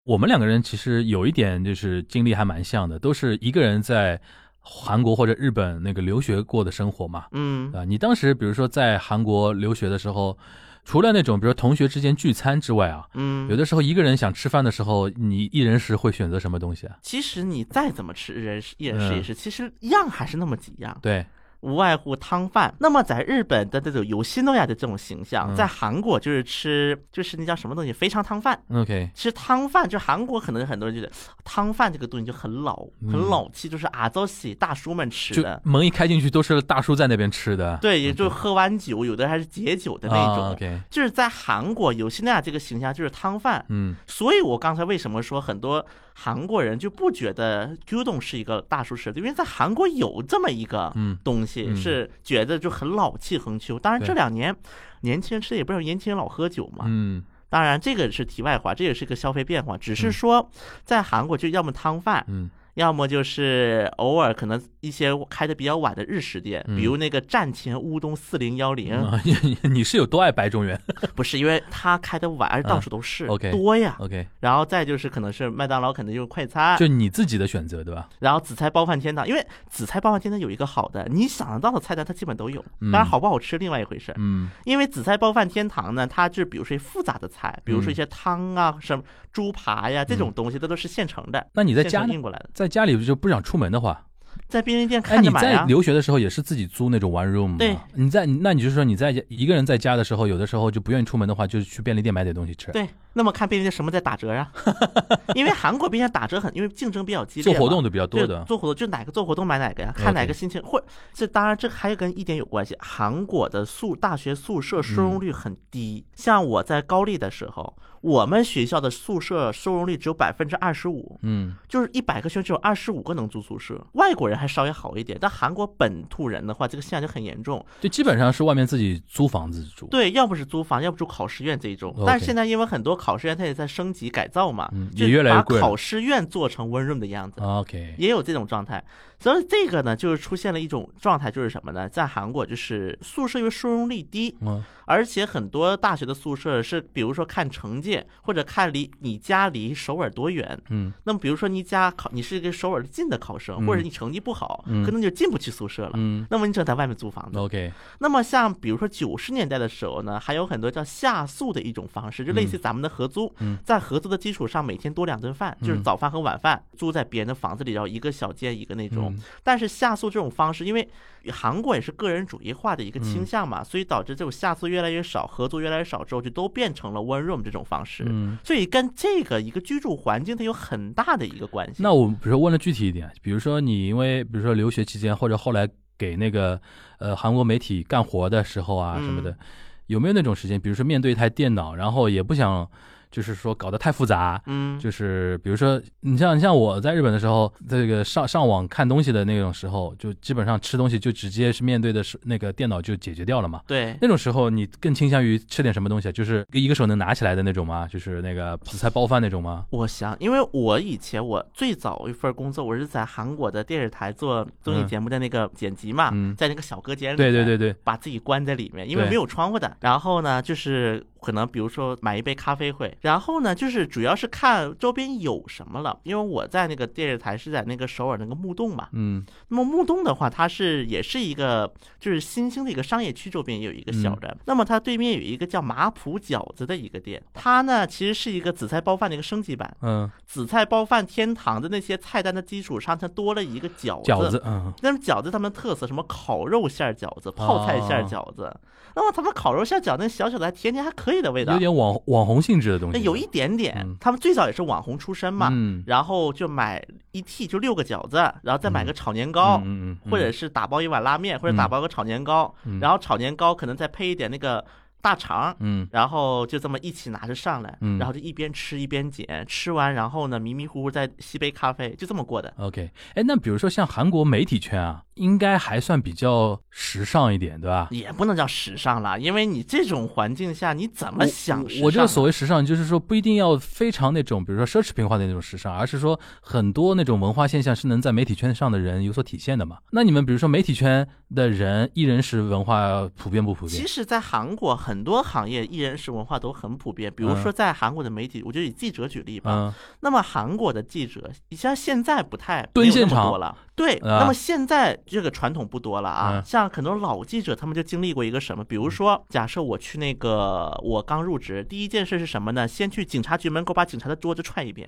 我们两个人其实有一点就是经历还蛮像的，都是一个人在韩国或者日本那个留学过的生活嘛，嗯，啊，你当时比如说在韩国留学的时候，除了那种比如说同学之间聚餐之外啊，嗯，有的时候一个人想吃饭的时候，你一人食会选择什么东西啊？其实你再怎么吃，人食一人食嗯。一食，其实样还是那么几样，对，无外乎汤饭。那么在日本的这种有西诺亚的这种形象，嗯在韩国就是吃就是那叫什么东西肥肠汤饭。OK，其实汤饭，就韩国可能很多人觉得汤饭这个东西就很老，很嗯老气，就是阿周喜大叔们吃的。门一开进去都是大叔在那边吃的，对，也就喝完酒，有的还是解酒的那种。啊、OK，就是在韩国，有西诺亚这个形象就是汤饭，嗯所以我刚才为什么说很多韩国人就不觉得 gyudon 是一个大叔吃的，因为在韩国有这么一个嗯。东西，嗯。是觉得就很老气横秋。当然这两年年轻人吃的也不是年轻人老喝酒嘛，嗯。当然这个是题外话，这也是个消费变化，只是说在韩国就要么汤饭，嗯要么就是偶尔可能一些开的比较晚的日食店，嗯比如那个战前乌冬四零幺零，啊你 你是有多爱白中原 不是因为他开的晚，而且到处都是、嗯 OK 多呀。？OK，然后再就是可能是麦当劳，可能就是快餐，就你自己的选择对吧？然后紫菜包饭天堂，因为紫菜包饭天堂有一个好的，你想得到的菜单它基本都有，嗯当然好不好吃另外一回事。嗯因为紫菜包饭天堂呢，它就比如说复杂的菜，比如说一些汤啊、什么猪扒呀这种东西，它都是现成的。那你在现家印过来的，在家里就不想出门的话，在便利店哎，你在看着买啊。留学的时候也是自己租那种 one room 吗？对，你在那你就说你在一个人在家的时候，有的时候就不愿意出门的话，就是去便利店买点东西吃。对，那么看便利店什么在打折啊？因为韩国便利店打折很，因为竞争比较激烈，做活动的比较多的。做活动就哪个做活动买哪个呀，看哪个心情。或这当然这还有跟一点有关系，韩国的宿大学宿舍收容率很低。像我在高丽的时候，我们学校的宿舍收容率只有百分之二十五，嗯就是一百个学生只有二十五个能住宿舍。外国人还稍微好一点，但韩国本土人的话，这个现象就很严重。就基本上是外面自己租房子住。对，要不是租房，要不住考试院这一种。但是现在因为很多考试院它也在升级改造嘛，也越来越把贵把考试院做成温润的样子。OK，也有这种状态，所以这个呢，就是出现了一种状态，就是什么呢？在韩国，就是宿舍因为收容率低，嗯而且很多大学的宿舍是，比如说看成绩，或者看离你家离首尔多远。嗯那么，比如说你家考，你是一个首尔近的考生，嗯或者你成绩不好，嗯可能就进不去宿舍了。嗯那么你只能在外面租房子。，OK，那么像比如说九十年代的时候呢，还有很多叫下宿的一种方式，就类似咱们的合租，嗯在合租的基础上每天多两顿饭，就是嗯早饭和晚饭，住在别人的房子里，然后一个小间一个那种。嗯但是下宿这种方式，因为韩国也是个人主义化的一个嗯倾向嘛，所以导致这种下宿越来越少，合租越来越少之后，就都变成了 one room 这种方式。嗯。所以跟这个一个居住环境它有很大的一个关系。那我比如说问的具体一点，比如说你因为比如说留学期间或者后来给那个呃韩国媒体干活的时候啊嗯什么的，有没有那种时间，比如说面对一台电脑，然后也不想就是说搞得太复杂，嗯，就是比如说，你像你像我在日本的时候，这个上上网看东西的那种时候，就基本上吃东西就直接是面对的是那个电脑就解决掉了嘛。对。那种时候，你更倾向于吃点什么东西啊？就是一个手能拿起来的那种吗？就是那个紫菜包饭那种吗？我想，因为我以前我最早一份工作，我是在韩国的电视台做综艺节目的那个剪辑嘛，嗯在那个小隔间里，对对对，对，把自己关在里面，因为没有窗户的。然后呢，就是可能比如说买一杯咖啡会，然后呢，就是主要是看周边有什么了，因为我在那个电视台是在那个首尔那个木洞嘛。嗯那么木洞的话，它是也是一个就是新兴的一个商业区，周边也有一个小的。那么它对面有一个叫马普饺子的一个店，它呢其实是一个紫菜包饭的一个升级版。嗯，紫菜包饭天堂的那些菜单的基础上，它多了一个饺子。饺子，嗯那么饺子他们特色什么烤肉馅儿饺子、泡菜馅儿饺子。那么他们烤肉馅儿饺子那小小的还甜甜还可以的味道有，点网网红性质的东西，那有一点点嗯。他们最早也是网红出身嘛，嗯，然后就买一屉就六个饺子，然后再买个炒年糕。或者是打包一碗拉面，或者打包个炒年糕，嗯。然后炒年糕可能再配一点那个大肠，嗯。然后就这么一起拿着上来，嗯。然后就一边吃一边剪，吃完然后呢迷迷糊糊再吸杯咖啡，就这么过的。OK，哎，那比如说像韩国媒体圈啊，应该还算比较时尚一点，对吧？也不能叫时尚啦，因为你这种环境下，你怎么想时尚啊？我这个所谓时尚，就是说不一定要非常那种，比如说奢侈品化的那种时尚，而是说很多那种文化现象是能在媒体圈上的人有所体现的嘛。那你们比如说媒体圈的人，艺人食文化普遍不普遍？其实，在韩国很多行业艺人时文化都很普遍，比如嗯说在韩国的媒体，我就以记者举例吧。嗯，那么韩国的记者，你像现在不太蹲现场了，对，啊那么现在这个传统不多了啊，嗯像很多老记者他们就经历过一个什么，比如说，假设我去那个我刚入职，第一件事是什么呢？先去警察局门口把警察的桌子踹一遍，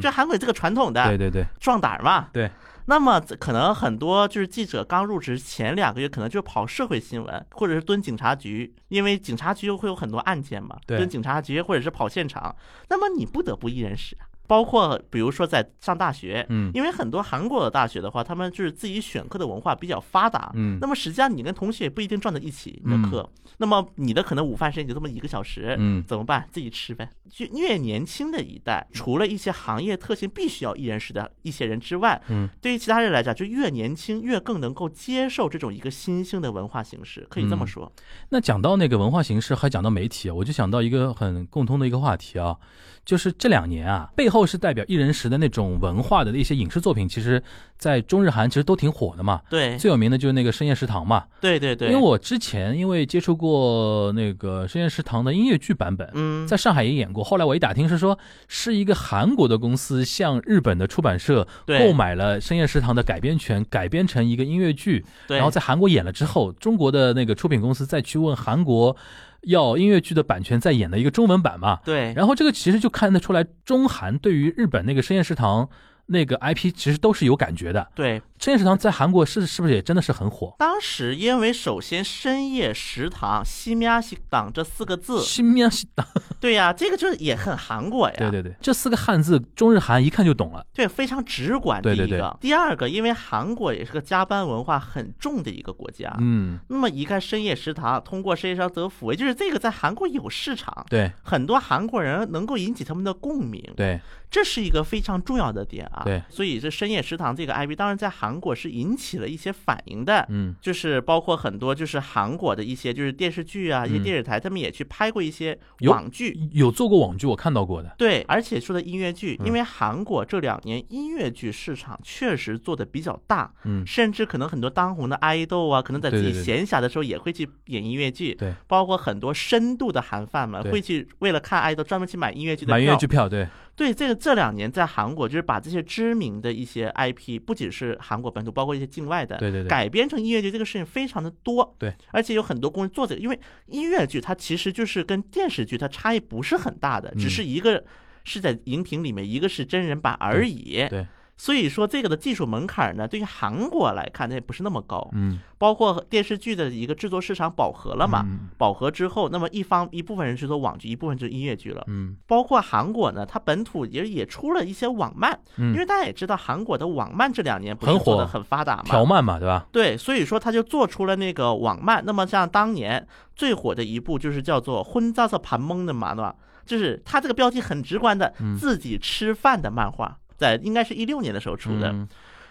这韩国这个传统的，对对对壮胆儿嘛。对。那么可能很多就是记者刚入职前两个月，可能就跑社会新闻，或者是蹲警察局，因为警察局会有很多案件嘛，蹲警察局或者是跑现场，那么你不得不一人使啊。包括比如说在上大学，嗯因为很多韩国的大学的话，他们就是自己选课的文化比较发达，嗯那么实际上你跟同学也不一定撞在一起，你的课，那么你的可能午饭时间就这么一个小时，嗯怎么办？自己吃呗。就越年轻的一代，除了一些行业特性必须要一人食的一些人之外，嗯，对于其他人来讲，就越年轻越更能够接受这种一个新兴的文化形式，可以这么嗯说。那讲到那个文化形式，还讲到媒体啊，我就想到一个很共通的一个话题啊，就是这两年啊，背后是代表一人食的那种文化的一些影视作品，其实，在中日韩其实都挺火的嘛。对，最有名的就是那个深夜食堂嘛，对对对，因为我之前因为接触过那个深夜食堂的音乐剧版本，嗯，在上海也演过。后来我一打听是说，是一个韩国的公司向日本的出版社购买了深夜食堂的改编权，改编成一个音乐剧，对然后在韩国演了之后，中国的那个出品公司再去问韩国要音乐剧的版权，再演的一个中文版嘛。对，然后这个其实就看得出来，中韩对于日本那个深夜食堂那个 IP 其实都是有感觉的。对，深夜食堂在韩国是是不是也真的是很火？当时因为首先深夜食堂西米亚西党这四个字，西米亚西党，对呀，这个就是也很韩国呀。对对对，这四个汉字中日韩一看就懂了。对，非常直观。第对对一个，第二个，因为韩国也是个加班文化很重的一个国家。嗯，那么一看深夜食堂，通过深夜食堂得抚慰，就是这个在韩国有市场，对很多韩国人能够引起他们的共鸣，对这是一个非常重要的点啊。对，所以这深夜食堂这个 IP，当然在韩国是引起了一些反应的。嗯。就是包括很多就是韩国的一些就是电视剧啊，一些嗯。电视台，他们也去拍过一些网剧，有做过网剧，我看到过的。对，而且说的音乐剧，嗯。因为韩国这两年音乐剧市场确实做的比较大，嗯，甚至可能很多当红的爱豆啊，可能在自己闲暇的时候也会去演音乐剧，对，包括很多深度的韩范们会去为了看爱豆专门去买音乐剧的买音乐剧票，对，对，这个这两年在韩国就是把这些知名的一些 IP，不仅是韩国本土，包括一些境外的，对对对改编成音乐剧这个事情非常的多。对，而且有很多工人做这个，因为音乐剧它其实就是跟电视剧它差异不是很大的，只嗯是一个是在荧屏里面，一个是真人版而已。对，所以说这个的技术门槛呢，对于韩国来看，那也不是那么高。嗯，包括电视剧的一个制作市场饱和了嘛，嗯饱和之后，那么一方一部分人去做网剧，一部分就是音乐剧了。嗯包括韩国呢，它本土也也出了一些网漫，嗯，因为大家也知道韩国的网漫这两年不是做的很发达嘛，条漫嘛，对吧？对，所以说他就做出了那个网漫。那么像当年最火的一部就是叫做《婚扎色盘蒙》的嘛，对吧，就是它这个标题很直观的嗯自己吃饭的漫画，在应该是一六年的时候出的。嗯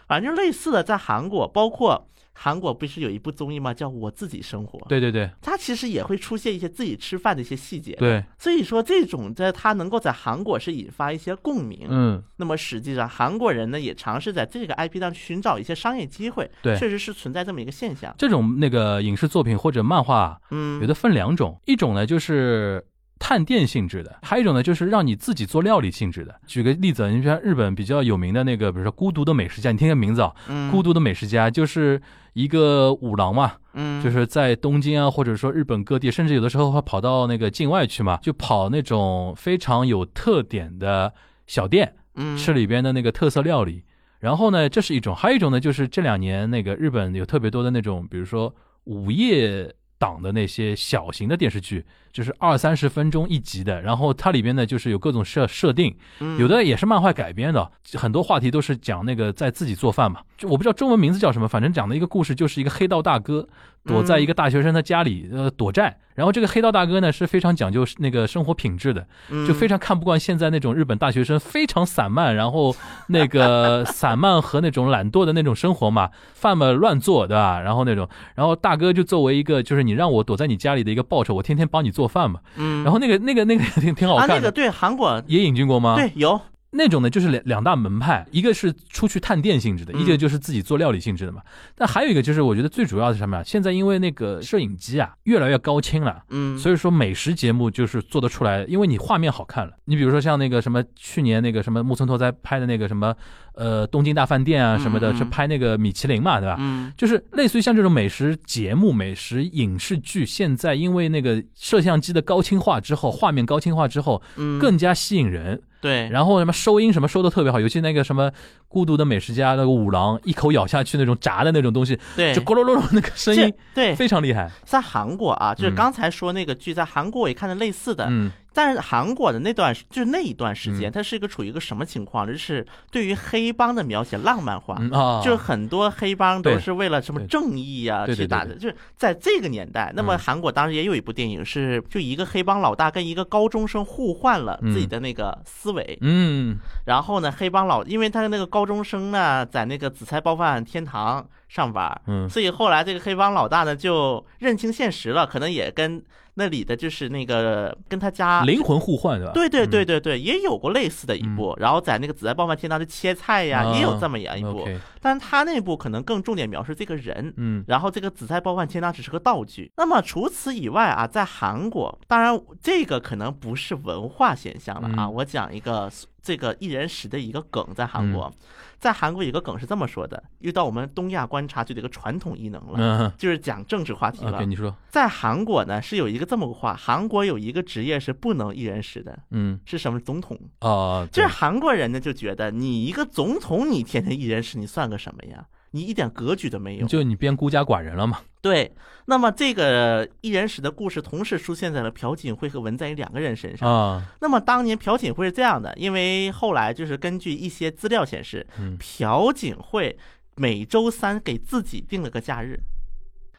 反正类似的，在韩国，包括韩国不是有一部综艺吗？叫《我自己生活》，对对对它其实也会出现一些自己吃饭的一些细节。对，所以说这种在它能够在韩国是引发一些共鸣。嗯，那么实际上韩国人呢也尝试在这个 IP 上寻找一些商业机会，对确实是存在这么一个现象。这种那个影视作品或者漫画，嗯，有的分两种，一种呢就是探店性质的，还有一种呢就是让你自己做料理性质的。举个例子，你像日本比较有名的那个，比如说《孤独的美食家》，你听个名字啊，嗯。孤独的美食家》就是一个五郎嘛，嗯，就是在东京啊，或者说日本各地，甚至有的时候会跑到那个境外去嘛，就跑那种非常有特点的小店，嗯。吃里边的那个特色料理。然后呢，这是一种，还有一种呢，就是这两年那个日本有特别多的那种，比如说午夜档的那些小型的电视剧，就是二三十分钟一集的，然后它里边呢就是有各种设设定，嗯有的也是漫画改编的，很多话题都是讲那个在自己做饭嘛。就我不知道中文名字叫什么，反正讲的一个故事就是一个黑道大哥躲在一个大学生的家里，呃，躲债。然后这个黑道大哥呢是非常讲究那个生活品质的，就非常看不惯现在那种日本大学生非常散漫，然后那个 散漫和那种懒惰的那种生活嘛，饭嘛乱做，对吧？然后那种，然后大哥就作为一个就是你让我躲在你家里的一个报酬，我天天帮你做饭嘛。嗯，然后那个那个那个 挺挺好啊，看的，那个对韩国也引进过吗？对有那种呢，就是两两大门派，一个是出去探店性质的，嗯一个就是自己做料理性质的嘛。但还有一个就是，我觉得最主要的是什么呀？现在因为那个摄影机啊越来越高清了。嗯，所以说美食节目就是做得出来，因为你画面好看了。你比如说像那个什么去年那个什么木村拓哉拍的那个什么呃东京大饭店啊什么的，是拍那个米其林嘛，对吧？嗯就是类似于像这种美食节目、美食影视剧，现在因为那个摄像机的高清化之后，画面高清化之后，嗯，更加吸引人。对，然后什么收音什么收的特别好，尤其那个什么孤独的美食家那个五郎，一口咬下去那种炸的那种东西，对，就咕噜噜噜那个声音对，非常厉害。在韩国啊，就是嗯。刚才说那个剧，在韩国我也看的类似的，嗯但是韩国的那段就是那一段时间，嗯。它是一个处于一个什么情况呢？就是对于黑帮的描写浪漫化。就是很多黑帮都是为了什么正义啊去打的，就是在这个年代。那么嗯。韩国当时也有一部电影是，就一个黑帮老大跟一个高中生互换了自己的那个思维，嗯。然后呢，黑帮老因为他的那个高中生呢在那个紫菜包饭天堂上班，嗯所以后来这个黑帮老大呢就认清现实了，可能也跟那里的就是那个跟他家灵魂互换对吧？对对对嗯对对，也有过类似的一部，然后在那个紫菜包饭天堂就切菜呀，啊也有这么样一部，OK，但他那部可能更重点描述这个人。嗯然后这个紫菜包饭天堂只是个道具。那么除此以外啊，在韩国，当然这个可能不是文化现象了啊。嗯我讲一个这个一人食的一个梗，在韩国，在韩国有一个梗是这么说的，遇到我们东亚观察局的一个传统异能了。嗯就是讲政治话题了。你说，在韩国呢，是有一个这么个话，韩国有一个职业是不能一人食的，嗯是什么？总统。啊，就是韩国人呢就觉得你一个总统，你天天一人食，你算个什么呀？你一点格局都没有。就你变孤家寡人了嘛？对，那么这个一人食的故事同时出现在了朴槿惠和文在寅两个人身上。啊，那么当年朴槿惠是这样的，因为后来就是根据一些资料显示，嗯朴槿惠每周三给自己定了个假日。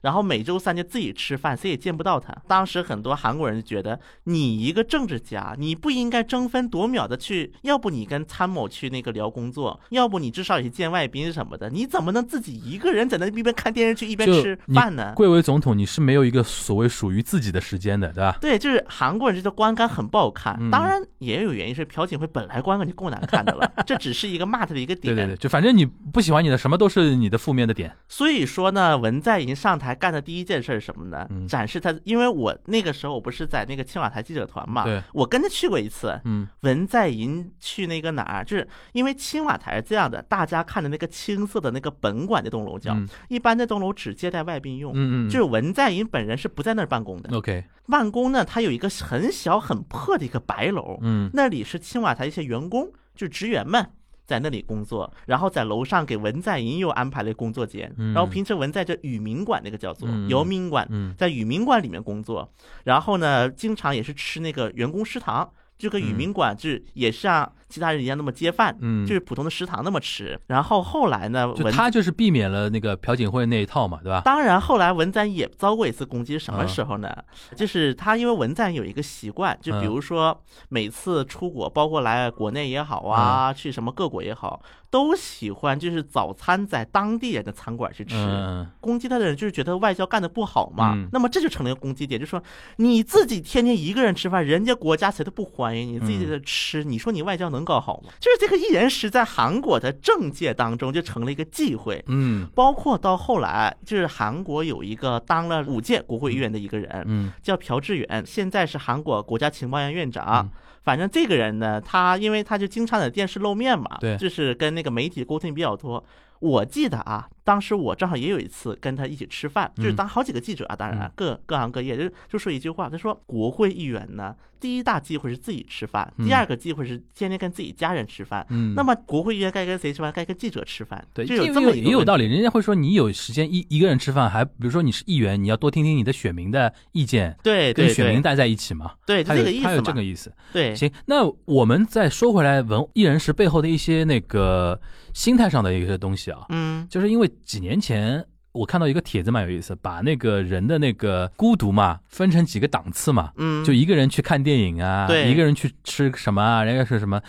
然后每周三就自己吃饭，谁也见不到他。当时很多韩国人就觉得，你一个政治家，你不应该争分夺秒的去，要不你跟参谋去那个聊工作，要不你至少也去见外宾什么的。你怎么能自己一个人在那一边看电视剧一边吃饭呢？贵为总统，你是没有一个所谓属于自己的时间的，对吧？对，就是韩国人这个观感很不好看。嗯当然也有原因是朴槿惠本来观感就够难看的了，这只是一个骂他的一个点。对对对，就反正你不喜欢你的，什么都是你的负面的点。所以说呢，文在寅上台干的第一件事是什么呢？嗯展示他，因为我那个时候我不是在那个青瓦台记者团嘛，我跟着去过一次。嗯文在寅去那个哪儿，就是因为青瓦台是这样的，大家看的那个青色的那个本馆那栋楼叫，嗯一般那栋楼只接待外宾用。嗯嗯，就是文在寅本人是不在那儿办公的，OK，办公呢，他有一个很小很破的一个白楼，嗯那里是青瓦台一些员工，就是职员们在那里工作，然后在楼上给文在寅又安排了工作间，嗯然后平时文在这语民馆那个叫做嗯游民馆，嗯在语民馆里面工作，然后呢，经常也是吃那个员工食堂。就跟语民馆就是也是像其他人一样那么接饭，嗯，就是普通的食堂那么吃。然后后来呢，他就是避免了那个朴槿惠那一套嘛，对吧？当然，后来文在寅也遭过一次攻击，什么嗯时候呢？就是他因为文在寅有一个习惯，就比如说每次出国，包括来国内也好嗯啊，去什么各国也好，都喜欢就是早餐在当地人的餐馆去吃。嗯攻击他的人就是觉得外交干的不好嘛，嗯那么这就成了一个攻击点，就说你自己天天一个人吃饭，人家国家谁都不欢迎你，你自己在这吃，你说你外交能搞好吗？就是这个一人食在韩国的政界当中就成了一个忌讳，嗯包括到后来，就是韩国有一个当了五届国会议员的一个人，嗯叫朴智远，现在是韩国国家情报院院长。嗯反正这个人呢，他因为他就经常在电视露面嘛，对就是跟那个媒体沟通比较多。我记得啊，当时我正好也有一次跟他一起吃饭，就是嗯当好几个记者啊，当然嗯各各行各业，就就说一句话，他说国会议员呢，第一大忌讳是自己吃饭，嗯第二个忌讳是天天跟自己家人吃饭。嗯，那么国会议员该跟谁吃饭？该跟记者吃饭，对，就有这么也有道理，人家会说你有时间一一个人吃饭，还比如说你是议员，你要多听听你的选民的意见，对跟选民待在一起嘛，对，他有他有这个意思嘛。这个意思。对，行，那我们再说回来文艺人时背后的一些那个心态上的一些东西啊，嗯就是因为几年前我看到一个帖子蛮有意思，把那个人的那个孤独嘛分成几个档次嘛，嗯，就一个人去看电影啊，对一个人去吃什么啊，人家是什么。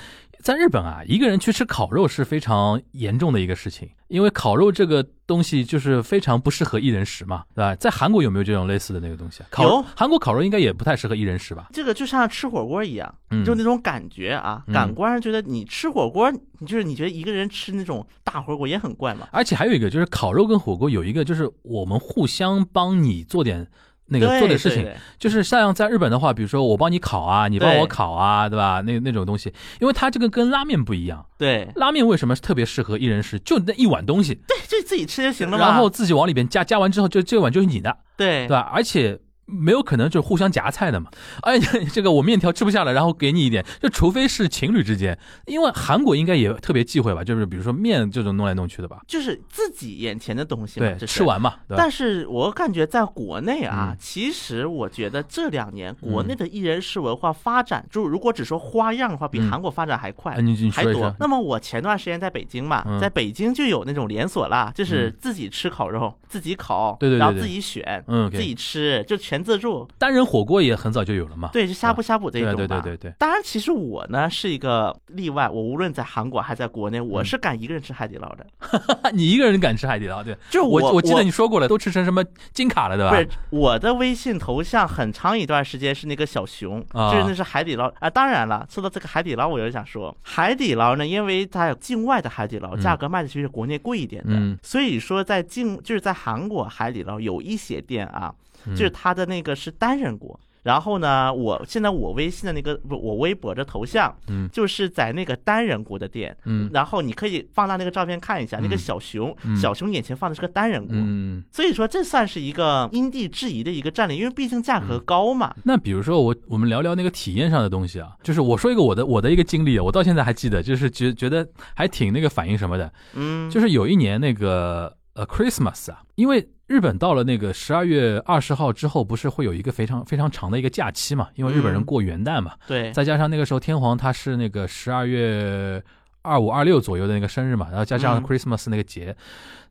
在日本啊，一个人去吃烤肉是非常严重的一个事情，因为烤肉这个东西就是非常不适合一人食嘛，对吧？在韩国有没有这种类似的那个东西啊？烤有韩国烤肉应该也不太适合一人食吧？这个就像吃火锅一样，嗯就那种感觉啊，嗯感官上觉得你吃火锅，你就是你觉得一个人吃那种大火锅也很怪嘛。而且还有一个就是烤肉跟火锅有一个就是我们互相帮你做点那个做的事情，就是像在日本的话，比如说我帮你烤啊，你帮我烤啊，对吧？那那种东西，因为它这个跟拉面不一样，对拉面为什么特别适合一人食？就那一碗东西，对，就自己吃就行了嘛。然后自己往里边加，加完之后就这碗就是你的，对对吧？而且。没有可能就是互相夹菜的嘛，哎，这个我面条吃不下了，然后给你一点，就除非是情侣之间，因为韩国应该也特别忌讳吧，就是比如说面这种弄来弄去的吧，就是自己眼前的东西嘛，对，吃。完嘛，对？但是我感觉在国内啊，嗯。其实我觉得这两年国内的一人食文化发展，就如果只说花样的话，比嗯。韩国发展还快。哎你你还多。那么我前段时间在北京嘛，嗯。在北京就有那种连锁啦，就是嗯。自己吃烤肉，自己烤，对对对对。然后自己选，嗯自己吃，就全自助。单人火锅也很早就有了嘛，对，就呷哺呷哺这种吧。对对对对，当然，其实我呢是一个例外，我无论在韩国还在国内，嗯我是敢一个人吃海底捞的。你一个人敢吃海底捞？对，就我我我记得你说过了，都吃成什么金卡了，对吧？不是我的微信头像，很长一段时间是那个小熊，啊就是那是海底捞啊。当然了，说到这个海底捞，我有点想说，海底捞呢，因为它有境外的海底捞，嗯价格卖的其实国内贵一点的，嗯所以说在境就是在韩国海底捞有一些店啊，嗯就是他的那个是单人锅。然后呢，我现在我微信的那个不，我微博的头像，嗯。就是在那个单人锅的店，嗯。然后你可以放大那个照片看一下，那个嗯。小熊，嗯。小熊眼前放的是个单人锅，嗯。所以说这算是一个因地制宜的一个战略，因为毕竟价嗯。格高嘛。那比如说我我们聊聊那个体验上的东西啊，就是我说一个我的我的一个经历啊，我到现在还记得，就是觉觉得还挺那个反应什么的，嗯，就是有一年那个呃 Christmas 啊，因为日本到了那个十二月二十号之后，不是会有一个非常非常长的一个假期嘛？因为日本人嗯过元旦嘛，对，再加上那个时候天皇他是那个十二月二五二六左右的那个生日嘛，然后加上嗯 Christmas 那个节，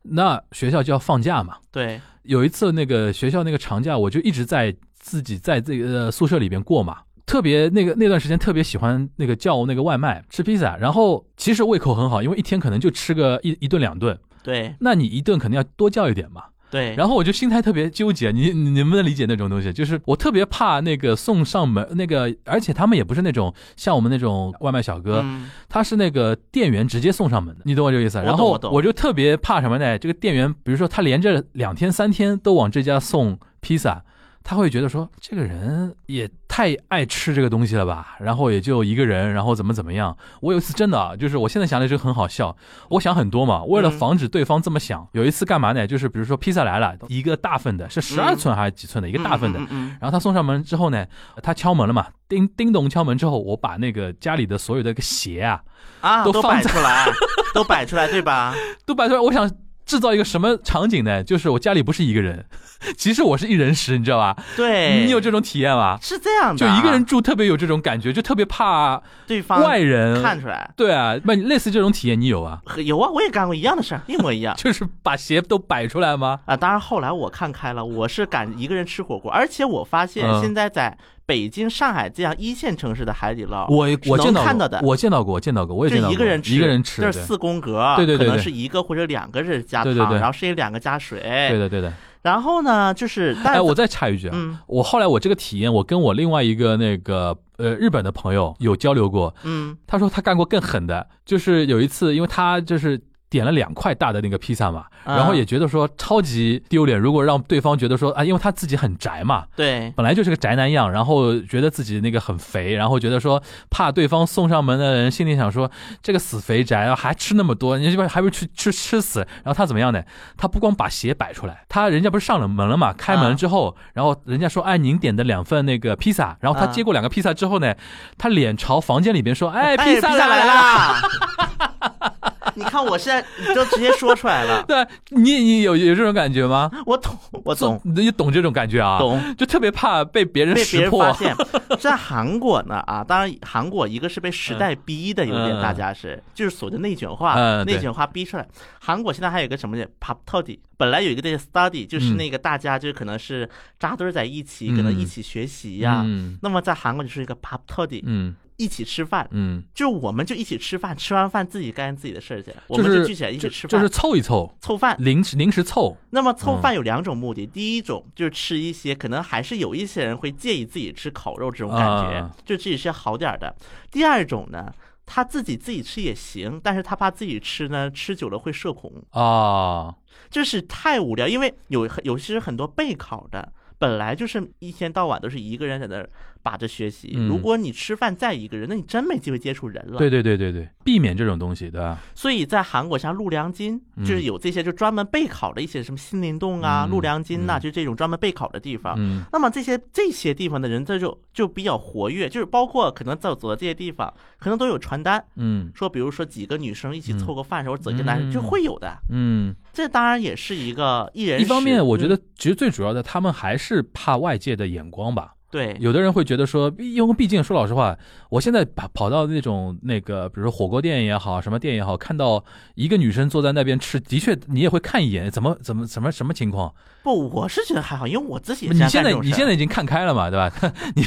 那学校就要放假嘛。对，有一次那个学校那个长假，我就一直在自己在这个呃宿舍里边过嘛。特别那个那段时间特别喜欢那个叫那个外卖吃披萨，然后其实胃口很好，因为一天可能就吃个一一顿两顿，对，那你一顿肯定要多叫一点嘛。对，然后我就心态特别纠结，你你能不能理解那种东西？就是我特别怕那个送上门那个，而且他们也不是那种像我们那种外卖小哥，嗯，他是那个店员直接送上门的，你懂我这个意思？然后我就特别怕什么呢？这个店员，比如说他连着两天三天都往这家送披萨，他会觉得说这个人也太爱吃这个东西了吧？然后也就一个人，然后怎么怎么样？我有一次真的啊，就是我现在想来就很好笑，我想很多嘛，为了嗯防止对方这么想，有一次干嘛呢？就是比如说披萨来了，一个大份的，是十二寸还是几寸的？一个大份的然后他送上门之后呢，他敲门了嘛，叮叮咚敲门之后，我把那个家里的所有的个鞋啊啊，都都摆出来，都摆出来，对吧？都摆出来，我想制造一个什么场景呢？就是我家里不是一个人，其实我是一人食，你知道吧？对，你有这种体验吗？是这样的啊，就一个人住特别有这种感觉，就特别怕对方外人看出来，对啊，那类似这种体验你有啊？有啊，我也干过一样的事儿，一模一样。就是把鞋都摆出来吗？啊，当然后来我看开了，我是敢一个人吃火锅，而且我发现嗯现在在北京、上海这样一线城市的海底捞，我我见到看到的。我见到过，我见到过，我也就见到过一个人吃，一个人吃，对就是四宫格，对对对对。可能是一个或者两个人加汤，对对对。然后剩下两个加水，对的对的。然后呢，就是，但哎，我再插一句啊，嗯。我后来我这个体验，我跟我另外一个那个呃日本的朋友有交流过，嗯。他说他干过更狠的，就是有一次，因为他就是点了两块大的那个披萨嘛，啊然后也觉得说超级丢脸，如果让对方觉得说啊，因为他自己很宅嘛。对本来就是个宅男样，然后觉得自己那个很肥，然后觉得说怕对方送上门的人心里想说这个死肥宅啊还吃那么多，你这边还不如去吃吃死。然后他怎么样呢？他不光把鞋摆出来，他人家不是上了门了嘛？开门之后，然后人家说哎您点的两份那个披萨，然后他啊接过两个披萨之后呢，他脸朝房间里边说哎哎，披萨来了。啦！你看我现在你都直接说出来了，对，你你有有这种感觉吗？我懂，我懂，你你懂这种感觉啊？，懂。就特别怕被别人被别识破人发。现，在韩国呢啊，当然韩国一个是被时代逼的，有点嗯大家是就是所谓的内卷化，嗯内卷化逼出来。韩国现在还有一个什么叫 pop study，本来有一个那个 study，就是嗯那个大家就可能是扎堆儿在一起，可能一起学习呀。嗯那么在韩国就是一个 pop study，嗯一起吃饭，嗯，就我们就一起吃饭，吃完饭自己干自己的事儿去，我就是们就聚起来一起吃饭，就是凑一凑，凑饭。临时临时凑，那么凑饭有两种目的，第一种就是吃一些可能还是有一些人会介意自己吃烤肉这种感觉，啊。就自己吃好点儿的。第二种呢，他自己自己吃也行，但是他怕自己吃呢，吃久了会社恐，啊，就是太无聊。因为有有些很多备考的。本来就是一天到晚都是一个人在那儿把着学习，嗯如果你吃饭再一个人，那你真没机会接触人了。对对对对对，避免这种东西，对吧？所以在韩国，像陆良金，嗯就是有这些就专门备考的一些什么新林洞啊、嗯陆良金呐、嗯就这种专门备考的地方。嗯那么这些这些地方的人，这就就比较活跃，就是包括可能走走的这些地方，可能都有传单，嗯说比如说几个女生一起嗯凑个饭，或者几个男生就会有的。嗯，这当然也是一个艺人。一方面，我觉嗯得其实最主要的，他们还是怕外界的眼光吧。对，有的人会觉得说，因为毕竟说老实话，我现在跑跑到那种那个，比如说火锅店也好，什么店也好，看到一个女生坐在那边吃，的确你也会看一眼，怎么怎么什么什么情况？不，我是觉得还好，因为我自己也你现在你现在已经看开了嘛，对吧？你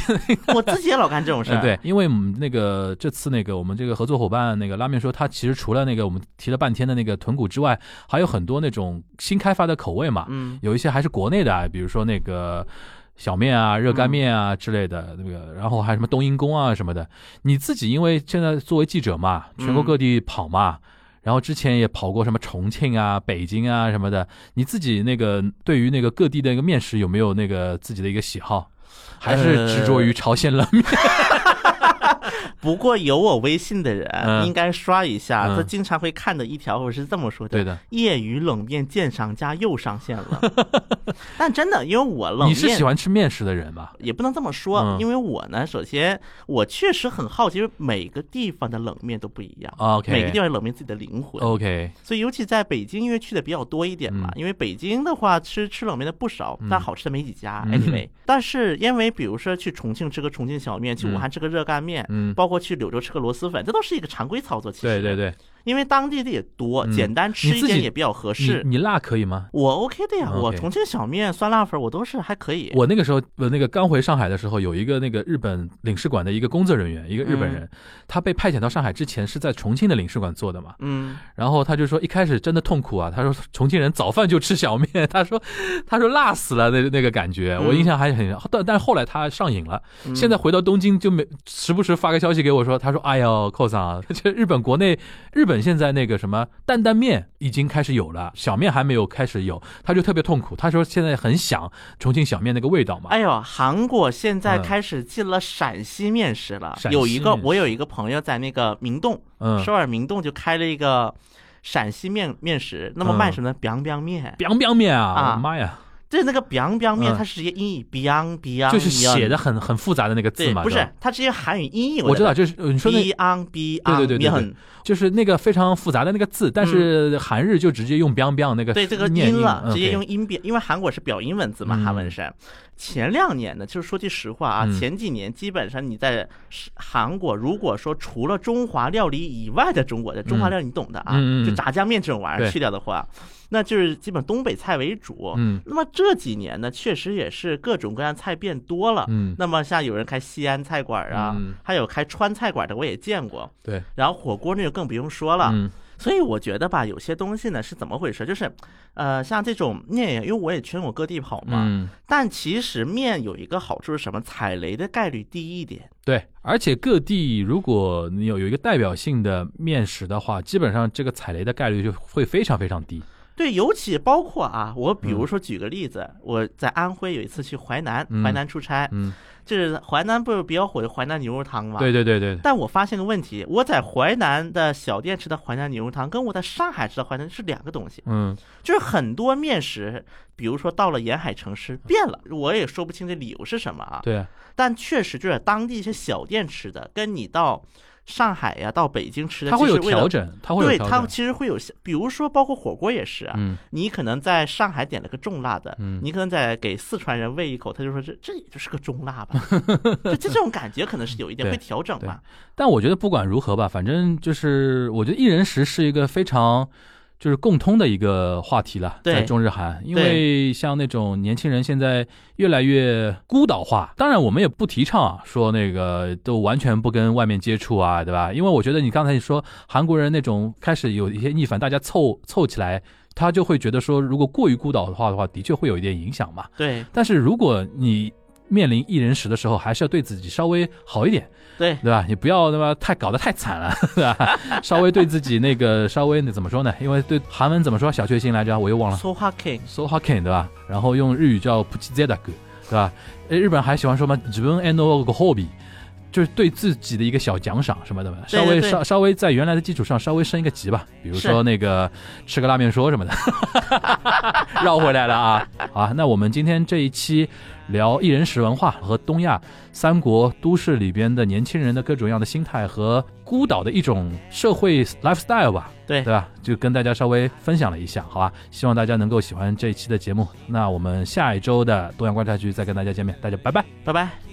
我自己也老干这种 事对，因为我们那个这次那个我们这个合作伙伴那个拉面说，他其实除了那个我们提了半天的那个豚骨之外，还有很多那种新开发的口味嘛，嗯，有一些还是国内的啊，比如说那个小面啊、热干面啊之类的，那个，然后还有什么冬阴功啊什么的。你自己因为现在作为记者嘛，全国各地跑嘛。然后之前也跑过什么重庆啊、北京啊什么的，你自己那个对于那个各地的一个面食有没有那个自己的一个喜好，还是执着于朝鲜冷面？不过有我微信的人嗯。应该刷一下，嗯。他经常会看的一条，我是这么说的：对的，业余冷面鉴赏家又上线了。但真的，因为我冷面你是喜欢吃面食的人吧？也不能这么说，嗯。因为我呢，首先我确实很好奇，因为每个地方的冷面都不一样。OK 每个地方冷面自己的灵魂。OK，所以尤其在北京，因为去的比较多一点嘛，嗯。因为北京的话吃吃冷面的不少，嗯。但好吃的没几家。嗯。Anyway，但是因为比如说去重庆吃个重庆小面，去武汉吃个热干面，嗯，包括去柳州吃个螺蛳粉，这都是一个常规操作。其实，对对，对，因为当地的也多，嗯简单吃一点也比较合适。你辣可以吗？我 OK 的呀我重庆小面、酸辣粉我都是还可以。我那个时候，我，那个刚回上海的时候，有一个那个日本领事馆的一个工作人员，一个日本人，他被派遣到上海之前是在重庆的领事馆做的嘛。嗯，然后他就说，一开始真的痛苦啊。他说重庆人早饭就吃小面，他说他说辣死了那那个感觉，嗯我印象还很。但但是后来他上瘾了，嗯现在回到东京就没时不时发个消息给我说，他说哎呦，寇桑啊，这日本国内日本现在那个什么担担面已经开始有了，小面还没有开始有，他就特别痛苦。他说现在很想重庆小面那个味道嘛。哎呦，韩国现在嗯开始进了陕西面食了。有一个，我有一个朋友在那个明洞，嗯首尔明洞就开了一个陕西面面食。那么卖什么呢？biang biang 面，biang biang 面啊！啊妈呀，就是那个 biang biang 面，嗯。它是直接音译 biang biang，就是写的很很复杂的那个字对，嘛，不是，它直接韩语音译。我知道，就是呃你说那 biang biang 对对对对面，就是那个非常复杂的那个字，但是韩日就直接用 biang biang 那个对这个念音了，直接用音变，因为韩国是表音文字嘛，嗯。韩文是。前两年呢，就是说句实话啊，嗯。前几年基本上你在韩国，如果说除了中华料理以外的中国的中华料理，你懂的啊，就炸酱面这种玩意儿去掉的话，那就是基本东北菜为主。嗯那么这几年呢，确实也是各种各样菜变多了。嗯，那么像有人开西安菜馆啊，嗯还有开川菜馆的，我也见过。对，然后火锅那就更不用说了。嗯所以我觉得吧，有些东西呢是怎么回事？就是，呃，像这种面，因为我也全国各地跑嘛，嗯，但其实面有一个好处是什么？踩雷的概率低一点。对，而且各地如果你有有一个代表性的面食的话，基本上这个踩雷的概率就会非常非常低。对，尤其包括啊，我比如说举个例子，我在安徽有一次去淮南，嗯淮南出差，嗯，就是淮南不是比较火的淮南牛肉汤嘛？对。对对对，但我发现个问题，我在淮南的小店吃的淮南牛肉汤，跟我在上海吃的淮南是两个东西。嗯就是很多面食，比如说到了沿海城市变了，我也说不清这理由是什么啊。对，但确实就是当地一些小店吃的，跟你到上海呀、到北京吃的，它会有调。整，它会有对，它调整。其实会有，比如说包括火锅也是啊，嗯你可能在上海点了个重辣的，嗯你可能在给四川人喂一口，他就说这这也就是个中辣吧，就这种感觉可能是有一点会调整吧。但我觉得不管如何吧，反正就是我觉得一人食是一个非常就是共通的一个话题了，对在中日韩，因为像那种年轻人现在越来越孤岛化，当然我们也不提倡啊，说那个都完全不跟外面接触啊，对吧？因为我觉得你刚才说韩国人那种开始有一些逆反，大家凑凑起来，他就会觉得说，如果过于孤岛的话的话，的确会有一点影响嘛。对但是如果你面临一人时的时候，还是要对自己稍微好一点，对对吧？你不要那么？太搞得太惨了，对吧？稍微对自己那个稍微那怎么说呢？因为对韩文怎么说小确幸来着？我又忘了。，So h King，so h a k e n 对吧？然后用日语叫不 i z だ d，对吧？诶，日本人还喜欢说嘛，自分 and hobby，就是对自己的一个小奖赏什么的稍微稍稍微在原来的基础上稍微升一个级吧，比如说那个吃个拉面说什么的，绕回来了啊！好啊，那我们今天这一期聊一人食文化和东亚三国都市里边的年轻人的各种样的心态和孤岛的一种社会 lifestyle 吧，对对吧？就跟大家稍微分享了一下，好吧？希望大家能够喜欢这一期的节目。那我们下一周的东阳观察局再跟大家见面，大家拜拜。拜拜。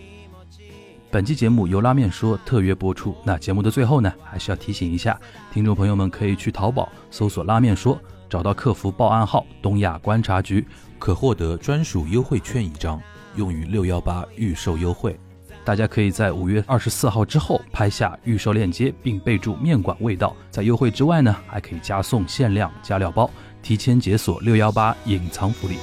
本期节目由拉面说特约播出。那节目的最后呢，还是要提醒一下听众朋友们，可以去淘宝搜索“拉面说”，找到客服报暗号“东亚观察局可获得专属优惠券一张，用于六幺八预售优惠。”。大家可以在五月二十四号之后拍下预售链接，并备注“面馆味道”。在优惠之外呢，还可以加送限量加料包，提前解锁六幺八隐藏福利。